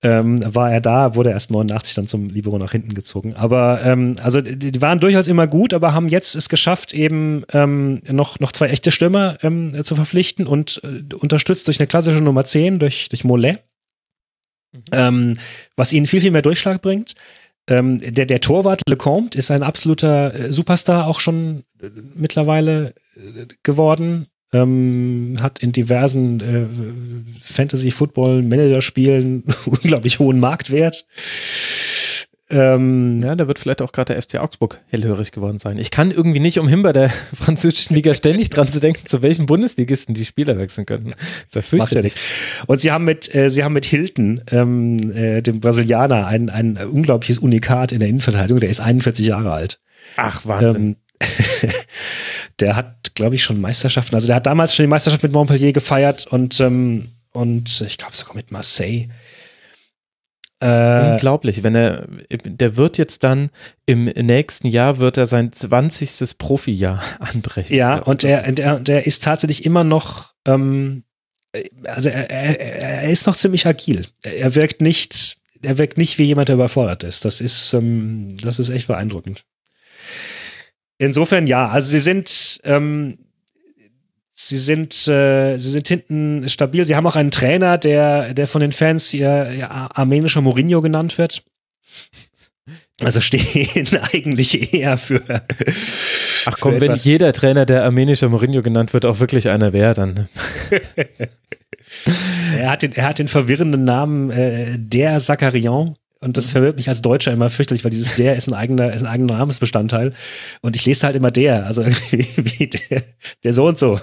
ähm, war er da, wurde erst 89 dann zum Libero nach hinten gezogen. Aber ähm, also die, die, waren durchaus immer gut, aber haben jetzt es geschafft, eben ähm, noch, noch zwei echte Stürmer ähm, zu verpflichten und äh, unterstützt durch eine klassische Nummer 10, durch, durch Mollet. Mhm. Ähm, was ihnen viel, viel mehr Durchschlag bringt. Ähm, der, der Torwart Lecomte ist ein absoluter äh, Superstar auch schon äh, mittlerweile äh, geworden. Ähm, hat in diversen äh, Fantasy-Football-Manager-Spielen [laughs] unglaublich hohen Marktwert. Ähm, ja, da wird vielleicht auch gerade der FC Augsburg hellhörig geworden sein. Ich kann irgendwie nicht umhin, bei der [laughs] französischen Liga ständig dran zu denken, zu welchen Bundesligisten die Spieler wechseln könnten. Das ist ja nicht. Und sie haben mit, äh, sie haben mit Hilton, ähm, äh, dem Brasilianer, ein, ein unglaubliches Unikat in der Innenverteidigung. Der ist 41 Jahre alt. Ach, Wahnsinn. Ähm, [laughs] der hat, glaube ich, schon Meisterschaften. Also der hat damals schon die Meisterschaft mit Montpellier gefeiert und, ähm, und ich glaube sogar mit Marseille. Äh, Unglaublich, wenn er, der wird jetzt dann im nächsten Jahr wird er sein 20. Profijahr [laughs] anbrechen. Ja, und er, der, der ist tatsächlich immer noch, ähm, also er, er, er ist noch ziemlich agil. Er wirkt nicht, er wirkt nicht wie jemand, der überfordert ist. Das ist, ähm, das ist echt beeindruckend. Insofern ja, also sie sind, ähm, sie sind, äh, sie sind hinten stabil. Sie haben auch einen Trainer, der, der von den Fans hier ja, armenischer Mourinho genannt wird. Also stehen [laughs] eigentlich eher für. Ach komm, für wenn jeder Trainer, der armenischer Mourinho genannt wird, auch wirklich einer wäre, dann. [laughs] er, hat den, er hat den verwirrenden Namen äh, der Zakarian. Und das mhm. verwirrt mich als Deutscher immer fürchterlich, weil dieses der ist ein eigener, ist ein eigener Namensbestandteil. Und ich lese halt immer der, also [laughs] irgendwie der, der so und so.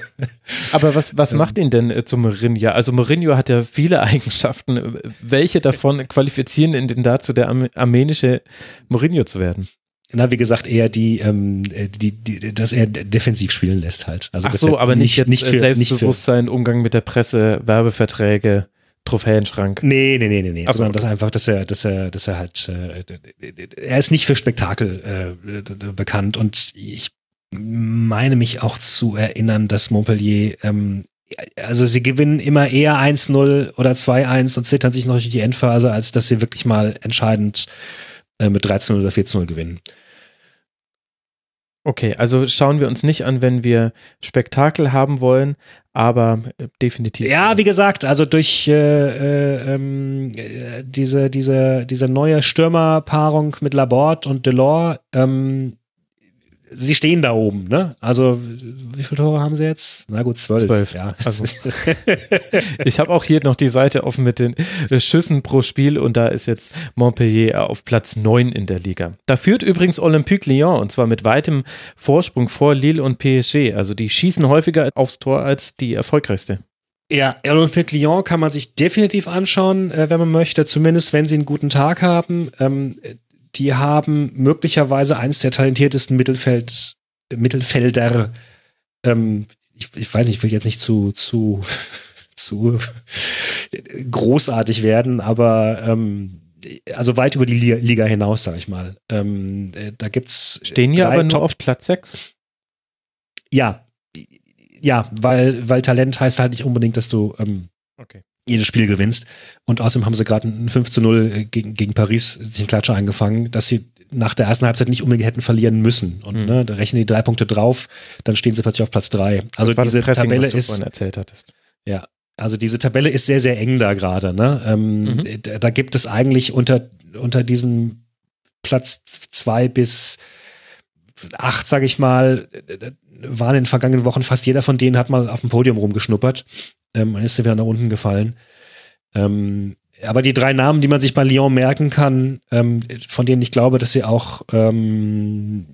Aber was, was macht ihn denn äh, zu Mourinho? Also Mourinho hat ja viele [laughs] Eigenschaften. Welche davon qualifizieren ihn denn dazu, der armenische Mourinho zu werden? Na, wie gesagt, eher die, ähm, die, die, dass er defensiv spielen lässt halt. Also, Ach so, aber nicht, jetzt nicht für, Selbstbewusstsein, nicht für, Umgang mit der Presse, Werbeverträge. Trophäenschrank. Nee, nee, nee, nee, nee. Also, sondern okay. das einfach, dass er, dass er, dass er halt, äh, er ist nicht für Spektakel äh, bekannt und ich meine mich auch zu erinnern, dass Montpellier, ähm, also sie gewinnen immer eher 1-0 oder 2-1 und zittern sich noch durch die Endphase, als dass sie wirklich mal entscheidend äh, mit 13 oder 14-0 gewinnen. Okay, also schauen wir uns nicht an, wenn wir Spektakel haben wollen, aber äh, definitiv. Ja, wie gesagt, also durch äh, äh, ähm, diese, diese, diese neue Stürmerpaarung mit Laborde und Delors ähm, sie stehen da oben, ne? Also, wie viele Tore haben sie jetzt? Na gut, zwölf. Zwölf. Ja. Also. [laughs] ich habe auch hier noch die Seite offen mit den Schüssen pro Spiel und da ist jetzt Montpellier auf Platz neun in der Liga. Da führt übrigens Olympique Lyon und zwar mit weitem Vorsprung vor Lille und PSG. Also die schießen häufiger aufs Tor als die erfolgreichste. Ja, Olympique Lyon kann man sich definitiv anschauen, äh, wenn man möchte, zumindest wenn sie einen guten Tag haben. Die haben möglicherweise eins der talentiertesten Mittelfeld, Mittelfelder. Ähm, ich, ich weiß nicht, ich will jetzt nicht zu, zu, [laughs] zu großartig werden, aber ähm, also weit über die Liga hinaus, sag ich mal. Ähm, äh, da gibt's stehen ja aber nur auf Platz 6. Ja, ja, weil weil Talent heißt halt nicht unbedingt, dass du ähm, okay jedes Spiel gewinnst. Und außerdem haben sie gerade ein 5 zu 0 äh, gegen, gegen Paris sich einen Klatscher eingefangen, dass sie nach der ersten Halbzeit nicht unbedingt hätten verlieren müssen. Und mhm. ne, da rechnen die drei Punkte drauf, dann stehen sie plötzlich auf Platz drei. Also das diese Pressing, Tabelle ist. erzählt hattest. Ja. Also diese Tabelle ist sehr, sehr eng da gerade. Ne? Ähm, mhm. da, da, gibt es eigentlich unter, unter diesem Platz zwei bis acht, sage ich mal, waren in den vergangenen Wochen fast jeder von denen hat mal auf dem Podium rumgeschnuppert. Ähm, dann ist er wieder nach unten gefallen. Ähm, aber die drei Namen, die man sich bei Lyon merken kann, ähm, von denen ich glaube, dass sie auch ähm,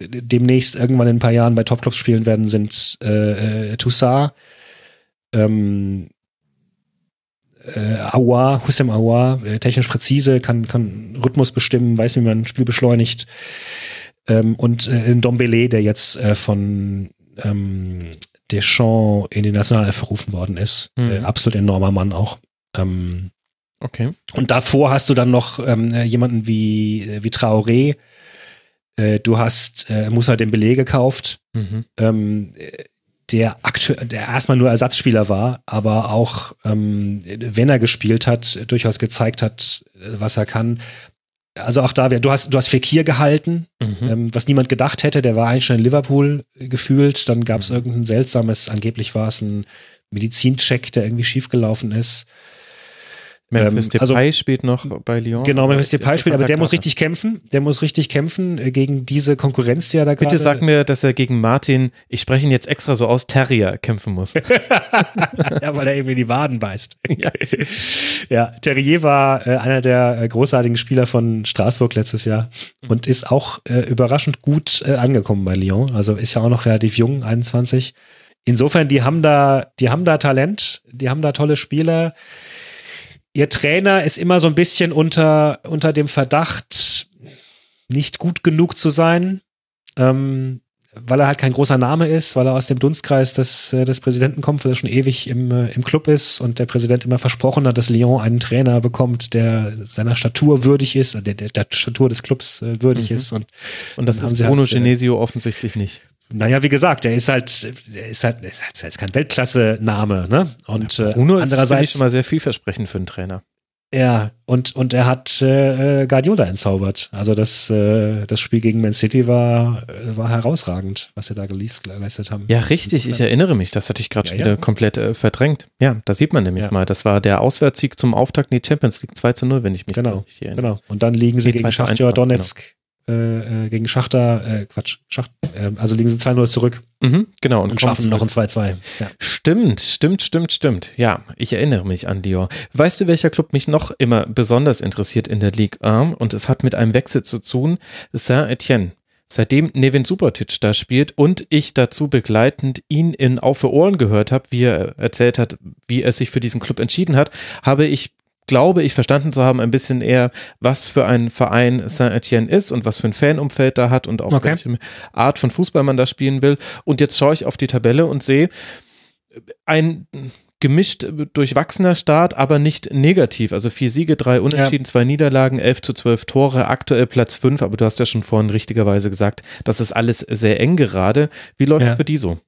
demnächst irgendwann in ein paar Jahren bei Topclubs spielen werden, sind äh, äh, Toussaint, ähm, äh, Aouar, Hussein Aouar, äh, technisch präzise, kann, kann Rhythmus bestimmen, weiß, wie man ein Spiel beschleunigt. Ähm, und äh, Dombele, der jetzt äh, von ähm, Deschamps in den Nationalelf verrufen worden ist. Mhm. Äh, absolut enormer Mann auch. Ähm, okay. Und davor hast du dann noch ähm, äh, jemanden wie, äh, wie Traoré. Äh, du hast äh, Musa Dembele gekauft, mhm. ähm, der aktuell, der erstmal nur Ersatzspieler war, aber auch, ähm, wenn er gespielt hat, durchaus gezeigt hat, was er kann also auch da, du hast, du hast Fekir gehalten, mhm. ähm, was niemand gedacht hätte, der war eigentlich schon in Liverpool gefühlt, dann gab es mhm. irgendein seltsames, angeblich war es ein Medizincheck, der irgendwie schiefgelaufen ist. Memphis ähm, Depay also, spielt noch bei Lyon. Genau, Memphis Depay spielt, aber der muss richtig kämpfen. Der muss richtig kämpfen äh, gegen diese Konkurrenz, die er da gerade. Bitte sag mir, dass er gegen Martin, ich spreche ihn jetzt extra so aus, Terrier kämpfen muss. [laughs] ja, weil er irgendwie die Waden beißt. [laughs] ja. ja, Terrier war äh, einer der äh, großartigen Spieler von Straßburg letztes Jahr mhm. und ist auch äh, überraschend gut äh, angekommen bei Lyon. Also ist ja auch noch relativ jung, 21. Insofern, die haben da, die haben da Talent, die haben da tolle Spieler ihr Trainer ist immer so ein bisschen unter, unter dem Verdacht, nicht gut genug zu sein. Ähm, weil er halt kein großer Name ist, weil er aus dem Dunstkreis des, äh, des Präsidenten kommt, weil er schon ewig im, äh, im Club ist und der Präsident immer versprochen hat, dass Lyon einen Trainer bekommt, der seiner Statur würdig ist, der, der, der Statur des Clubs äh, würdig mhm. ist. Und, und das ist Bruno halt, Genesio offensichtlich nicht. Naja, wie gesagt, der ist halt, der ist halt, er ist kein Weltklasse-Name, ne? Und ja, Bruno andererseits ist schon mal sehr vielversprechend für einen Trainer. Ja, und, und er hat äh, Guardiola entzaubert. Also das, äh, das Spiel gegen Man City war, war herausragend, was sie da geleistet haben. Ja, richtig, ich erinnere mich. Das hatte ich gerade ja, wieder ja. komplett äh, verdrängt. Ja, da sieht man nämlich ja. mal. Das war der Auswärtssieg zum Auftakt in die Champions League 2 zu 0, wenn ich mich genau, erinnere. Genau. Und dann liegen sie nee, gegen Schachtjör Donetsk genau. Äh, äh, gegen Schachter, äh, Quatsch, Schacht, äh, also liegen sie 2-0 zurück. Mhm, genau. Und, und schaffen noch ein 2-2. Ja. Stimmt, stimmt, stimmt, stimmt. Ja, ich erinnere mich an Dior. Weißt du, welcher Club mich noch immer besonders interessiert in der Ligue 1? Und es hat mit einem Wechsel zu tun. Saint-Etienne. Seitdem Nevin Subotic da spielt und ich dazu begleitend ihn in Auf für Ohren gehört habe, wie er erzählt hat, wie er sich für diesen Club entschieden hat, habe ich glaube ich, verstanden zu haben, ein bisschen eher, was für ein Verein Saint-Etienne ist und was für ein Fanumfeld da hat und auch okay. welche Art von Fußball man da spielen will. Und jetzt schaue ich auf die Tabelle und sehe ein gemischt durchwachsener Start, aber nicht negativ. Also vier Siege, drei Unentschieden, ja. zwei Niederlagen, elf zu zwölf Tore, aktuell Platz fünf. Aber du hast ja schon vorhin richtigerweise gesagt, das ist alles sehr eng gerade. Wie läuft ja. für die so?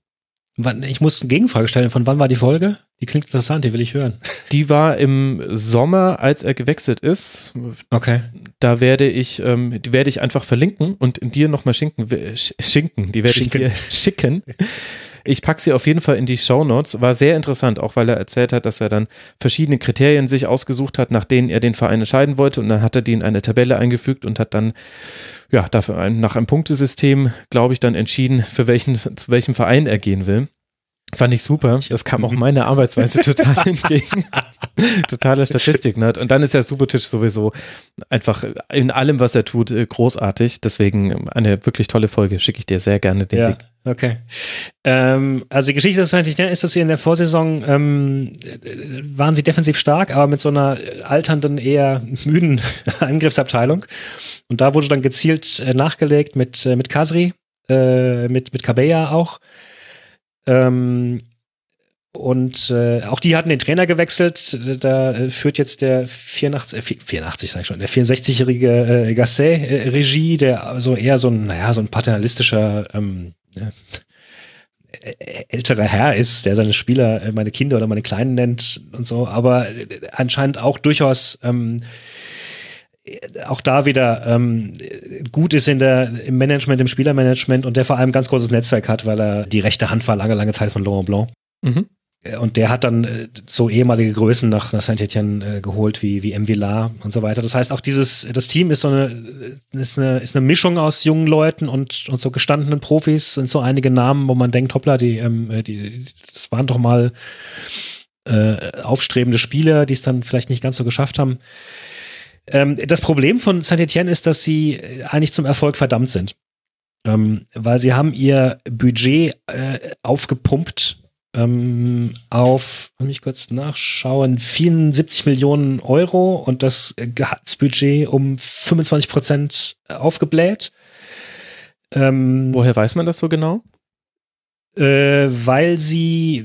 Ich muss eine Gegenfrage stellen. Von wann war die Folge? Die klingt interessant, die will ich hören. Die war im Sommer, als er gewechselt ist. Okay. Da werde ich, ähm, die werde ich einfach verlinken und dir nochmal schinken, schinken. Die werde ich dir [laughs] schicken. Ich packe sie auf jeden Fall in die Show Notes. War sehr interessant, auch weil er erzählt hat, dass er dann verschiedene Kriterien sich ausgesucht hat, nach denen er den Verein entscheiden wollte. Und dann hat er die in eine Tabelle eingefügt und hat dann, ja, dafür ein, nach einem Punktesystem, glaube ich, dann entschieden, für welchen, zu welchem Verein er gehen will. Fand ich super. Das kam auch meiner Arbeitsweise total [laughs] entgegen. Totaler Statistik-Nerd. Und dann ist ja Subotic sowieso einfach in allem, was er tut, äh, großartig. Deswegen eine wirklich tolle Folge. Schicke ich dir sehr gerne den ja. Link. Okay. Ähm, also die Geschichte ist eigentlich, ist, dass sie in der Vorsaison ähm, waren sie defensiv stark, aber mit so einer alternden, eher müden [laughs] Angriffsabteilung. Und da wurde dann gezielt äh, nachgelegt mit, äh, mit Kasri, äh, mit, mit Kabeya auch. Ähm, und äh, auch die hatten den Trainer gewechselt. Da äh, führt jetzt der 84, äh, 84 sag ich schon, der 64-jährige äh, Gasset äh, Regie, der so eher so ein, naja, so ein paternalistischer ähm, äh, älterer Herr ist, der seine Spieler äh, meine Kinder oder meine Kleinen nennt und so, aber äh, anscheinend auch durchaus ähm, auch da wieder ähm, gut ist in der, im Management, im Spielermanagement und der vor allem ganz großes Netzwerk hat, weil er die rechte Hand war lange, lange Zeit von Laurent Blanc. Mhm. Äh, und der hat dann äh, so ehemalige Größen nach, nach Saint-Etienne äh, geholt, wie, wie M. Villar und so weiter. Das heißt, auch dieses, das Team ist so eine, äh, ist eine, ist eine Mischung aus jungen Leuten und, und so gestandenen Profis, sind so einige Namen, wo man denkt, hoppla, die, ähm, die, das waren doch mal äh, aufstrebende Spieler, die es dann vielleicht nicht ganz so geschafft haben. Ähm, das Problem von Saint-Etienne ist, dass sie äh, eigentlich zum Erfolg verdammt sind. Ähm, weil sie haben ihr Budget äh, aufgepumpt ähm, auf, lass mich kurz nachschauen, 74 Millionen Euro und das Gehaltsbudget um 25 Prozent aufgebläht. Ähm, Woher weiß man das so genau? Äh, weil sie,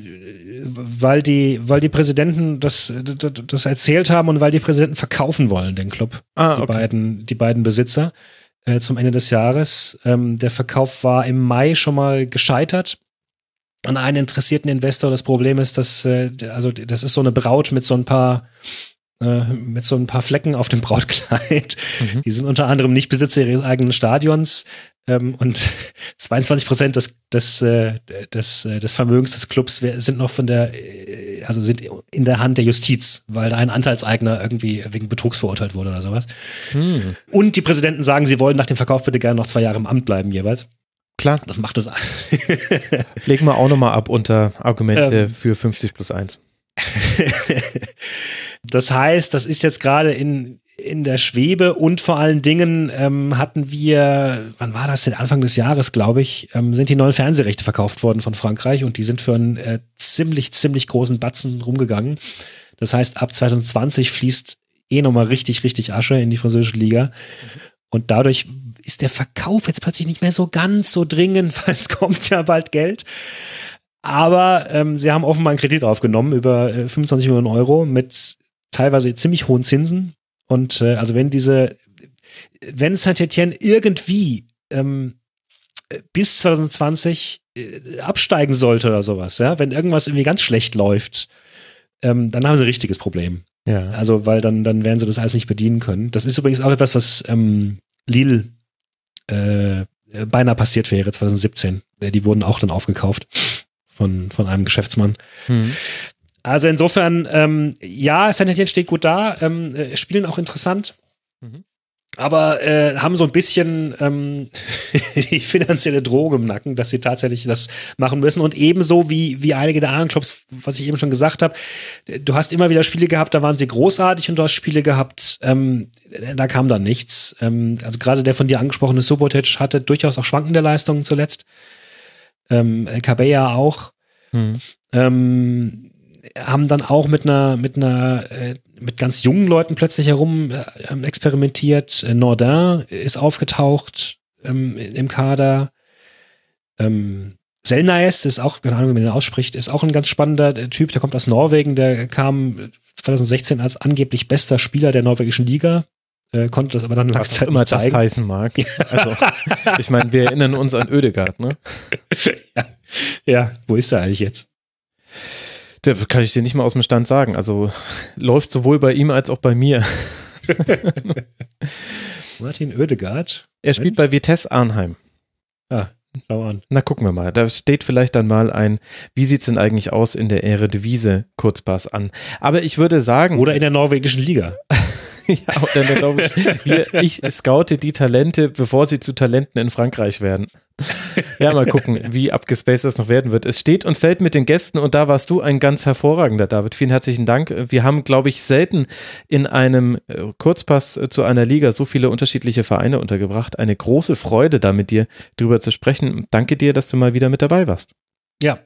weil die, weil die Präsidenten das, das, das, erzählt haben und weil die Präsidenten verkaufen wollen, den Club. Ah, okay. die beiden, die beiden Besitzer äh, zum Ende des Jahres. Ähm, der Verkauf war im Mai schon mal gescheitert an einen interessierten Investor. Das Problem ist, dass, äh, also das ist so eine Braut mit so ein paar äh, mit so ein paar Flecken auf dem Brautkleid. Mhm. Die sind unter anderem nicht Besitzer ihres eigenen Stadions. Ähm, und [laughs] 22 Prozent des, des, äh, des, äh, des Vermögens des Clubs sind noch von der, äh, also sind in der Hand der Justiz, weil da ein Anteilseigner irgendwie wegen Betrugs verurteilt wurde oder sowas. Hm. Und die Präsidenten sagen, sie wollen nach dem Verkauf bitte gerne noch zwei Jahre im Amt bleiben jeweils. Klar. Das macht es. [laughs] Legen wir auch nochmal ab unter Argumente ähm, für 50 plus 1. [laughs] das heißt, das ist jetzt gerade in, in der Schwebe und vor allen Dingen ähm, hatten wir, wann war das denn? Anfang des Jahres, glaube ich, ähm, sind die neuen Fernsehrechte verkauft worden von Frankreich und die sind für einen äh, ziemlich, ziemlich großen Batzen rumgegangen. Das heißt, ab 2020 fließt eh nochmal richtig, richtig Asche in die französische Liga. Und dadurch ist der Verkauf jetzt plötzlich nicht mehr so ganz so dringend, [laughs] weil es kommt ja bald Geld. Aber ähm, sie haben offenbar einen Kredit aufgenommen über äh, 25 Millionen Euro mit teilweise ziemlich hohen Zinsen. Und äh, also wenn diese, wenn Saint-Etienne irgendwie ähm, bis 2020 äh, absteigen sollte oder sowas, ja, wenn irgendwas irgendwie ganz schlecht läuft, ähm, dann haben sie ein richtiges Problem. Ja. Also, weil dann, dann werden sie das alles nicht bedienen können. Das ist übrigens auch etwas, was ähm, Lille äh, beinahe passiert wäre 2017. Äh, die wurden auch dann aufgekauft von, von einem Geschäftsmann. Mhm. Also insofern, ähm, ja, Saint Etienne steht gut da, ähm, äh, spielen auch interessant. Mhm. Aber äh, haben so ein bisschen ähm, [laughs] die finanzielle Droge im Nacken, dass sie tatsächlich das machen müssen. Und ebenso wie, wie einige der anderen Clubs, was ich eben schon gesagt habe, du hast immer wieder Spiele gehabt, da waren sie großartig und du hast Spiele gehabt, ähm, da kam dann nichts. Ähm, also gerade der von dir angesprochene Subotic hatte durchaus auch schwankende Leistungen zuletzt ähm, Cabella auch. Mhm. Ähm, haben dann auch mit einer, mit einer, äh, mit ganz jungen Leuten plötzlich herum äh, experimentiert. Äh, Nordin ist aufgetaucht ähm, im Kader. Ähm, Selnaes ist auch, keine Ahnung, wie man den ausspricht, ist auch ein ganz spannender Typ, der kommt aus Norwegen, der kam 2016 als angeblich bester Spieler der norwegischen Liga äh, konnte das aber dann lange Zeit immer das heißen mag. Also, ich meine, wir erinnern uns an Ödegard, ne? [laughs] ja. ja, wo ist er eigentlich jetzt? Der kann ich dir nicht mal aus dem Stand sagen. Also [laughs] läuft sowohl bei ihm als auch bei mir. [laughs] Martin Oedegaard. Er spielt bei Vitesse Arnheim. Ah, schau an. Na, gucken wir mal. Da steht vielleicht dann mal ein, wie sieht es denn eigentlich aus in der Ehre-Devise Kurzpass an. Aber ich würde sagen. Oder in der norwegischen Liga. [laughs] ja, oder dann glaube ich, wir, ich scoute die Talente, bevor sie zu Talenten in Frankreich werden. Ja, mal gucken, [laughs] wie abgespaced das noch werden wird. Es steht und fällt mit den Gästen und da warst du ein ganz hervorragender, David. Vielen herzlichen Dank. Wir haben, glaube ich, selten in einem äh, Kurzpass zu einer Liga so viele unterschiedliche Vereine untergebracht. Eine große Freude, da mit dir drüber zu sprechen. Danke dir, dass du mal wieder mit dabei warst. Ja,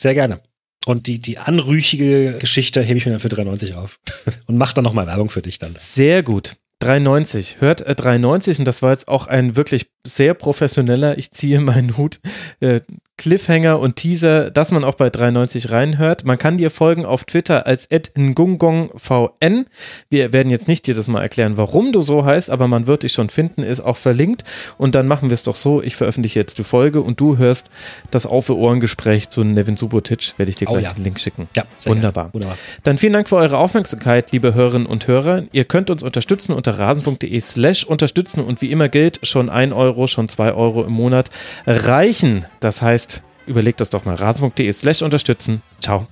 sehr gerne. Und die, die anrüchige Geschichte hebe ich mir dann für 93 auf. [laughs] Und mach dann nochmal Werbung für dich dann. Sehr gut. 390. Hört äh, 390 und das war jetzt auch ein wirklich sehr professioneller, ich ziehe meinen Hut, äh, Cliffhanger und Teaser, dass man auch bei 93 reinhört. Man kann dir folgen auf Twitter als @ngungongvn. Wir werden jetzt nicht dir das mal erklären, warum du so heißt, aber man wird dich schon finden, ist auch verlinkt. Und dann machen wir es doch so, ich veröffentliche jetzt die Folge und du hörst das Auf Ohren Gespräch zu Nevin Subotic, werde ich dir oh gleich oh ja. den Link schicken. Ja, Wunderbar. Wunderbar. Dann vielen Dank für eure Aufmerksamkeit, liebe Hörerinnen und Hörer. Ihr könnt uns unterstützen unter rasen.de slash unterstützen und wie immer gilt, schon ein Euro, schon zwei Euro im Monat reichen. Das heißt, überlegt das doch mal. rasen.de slash unterstützen. Ciao.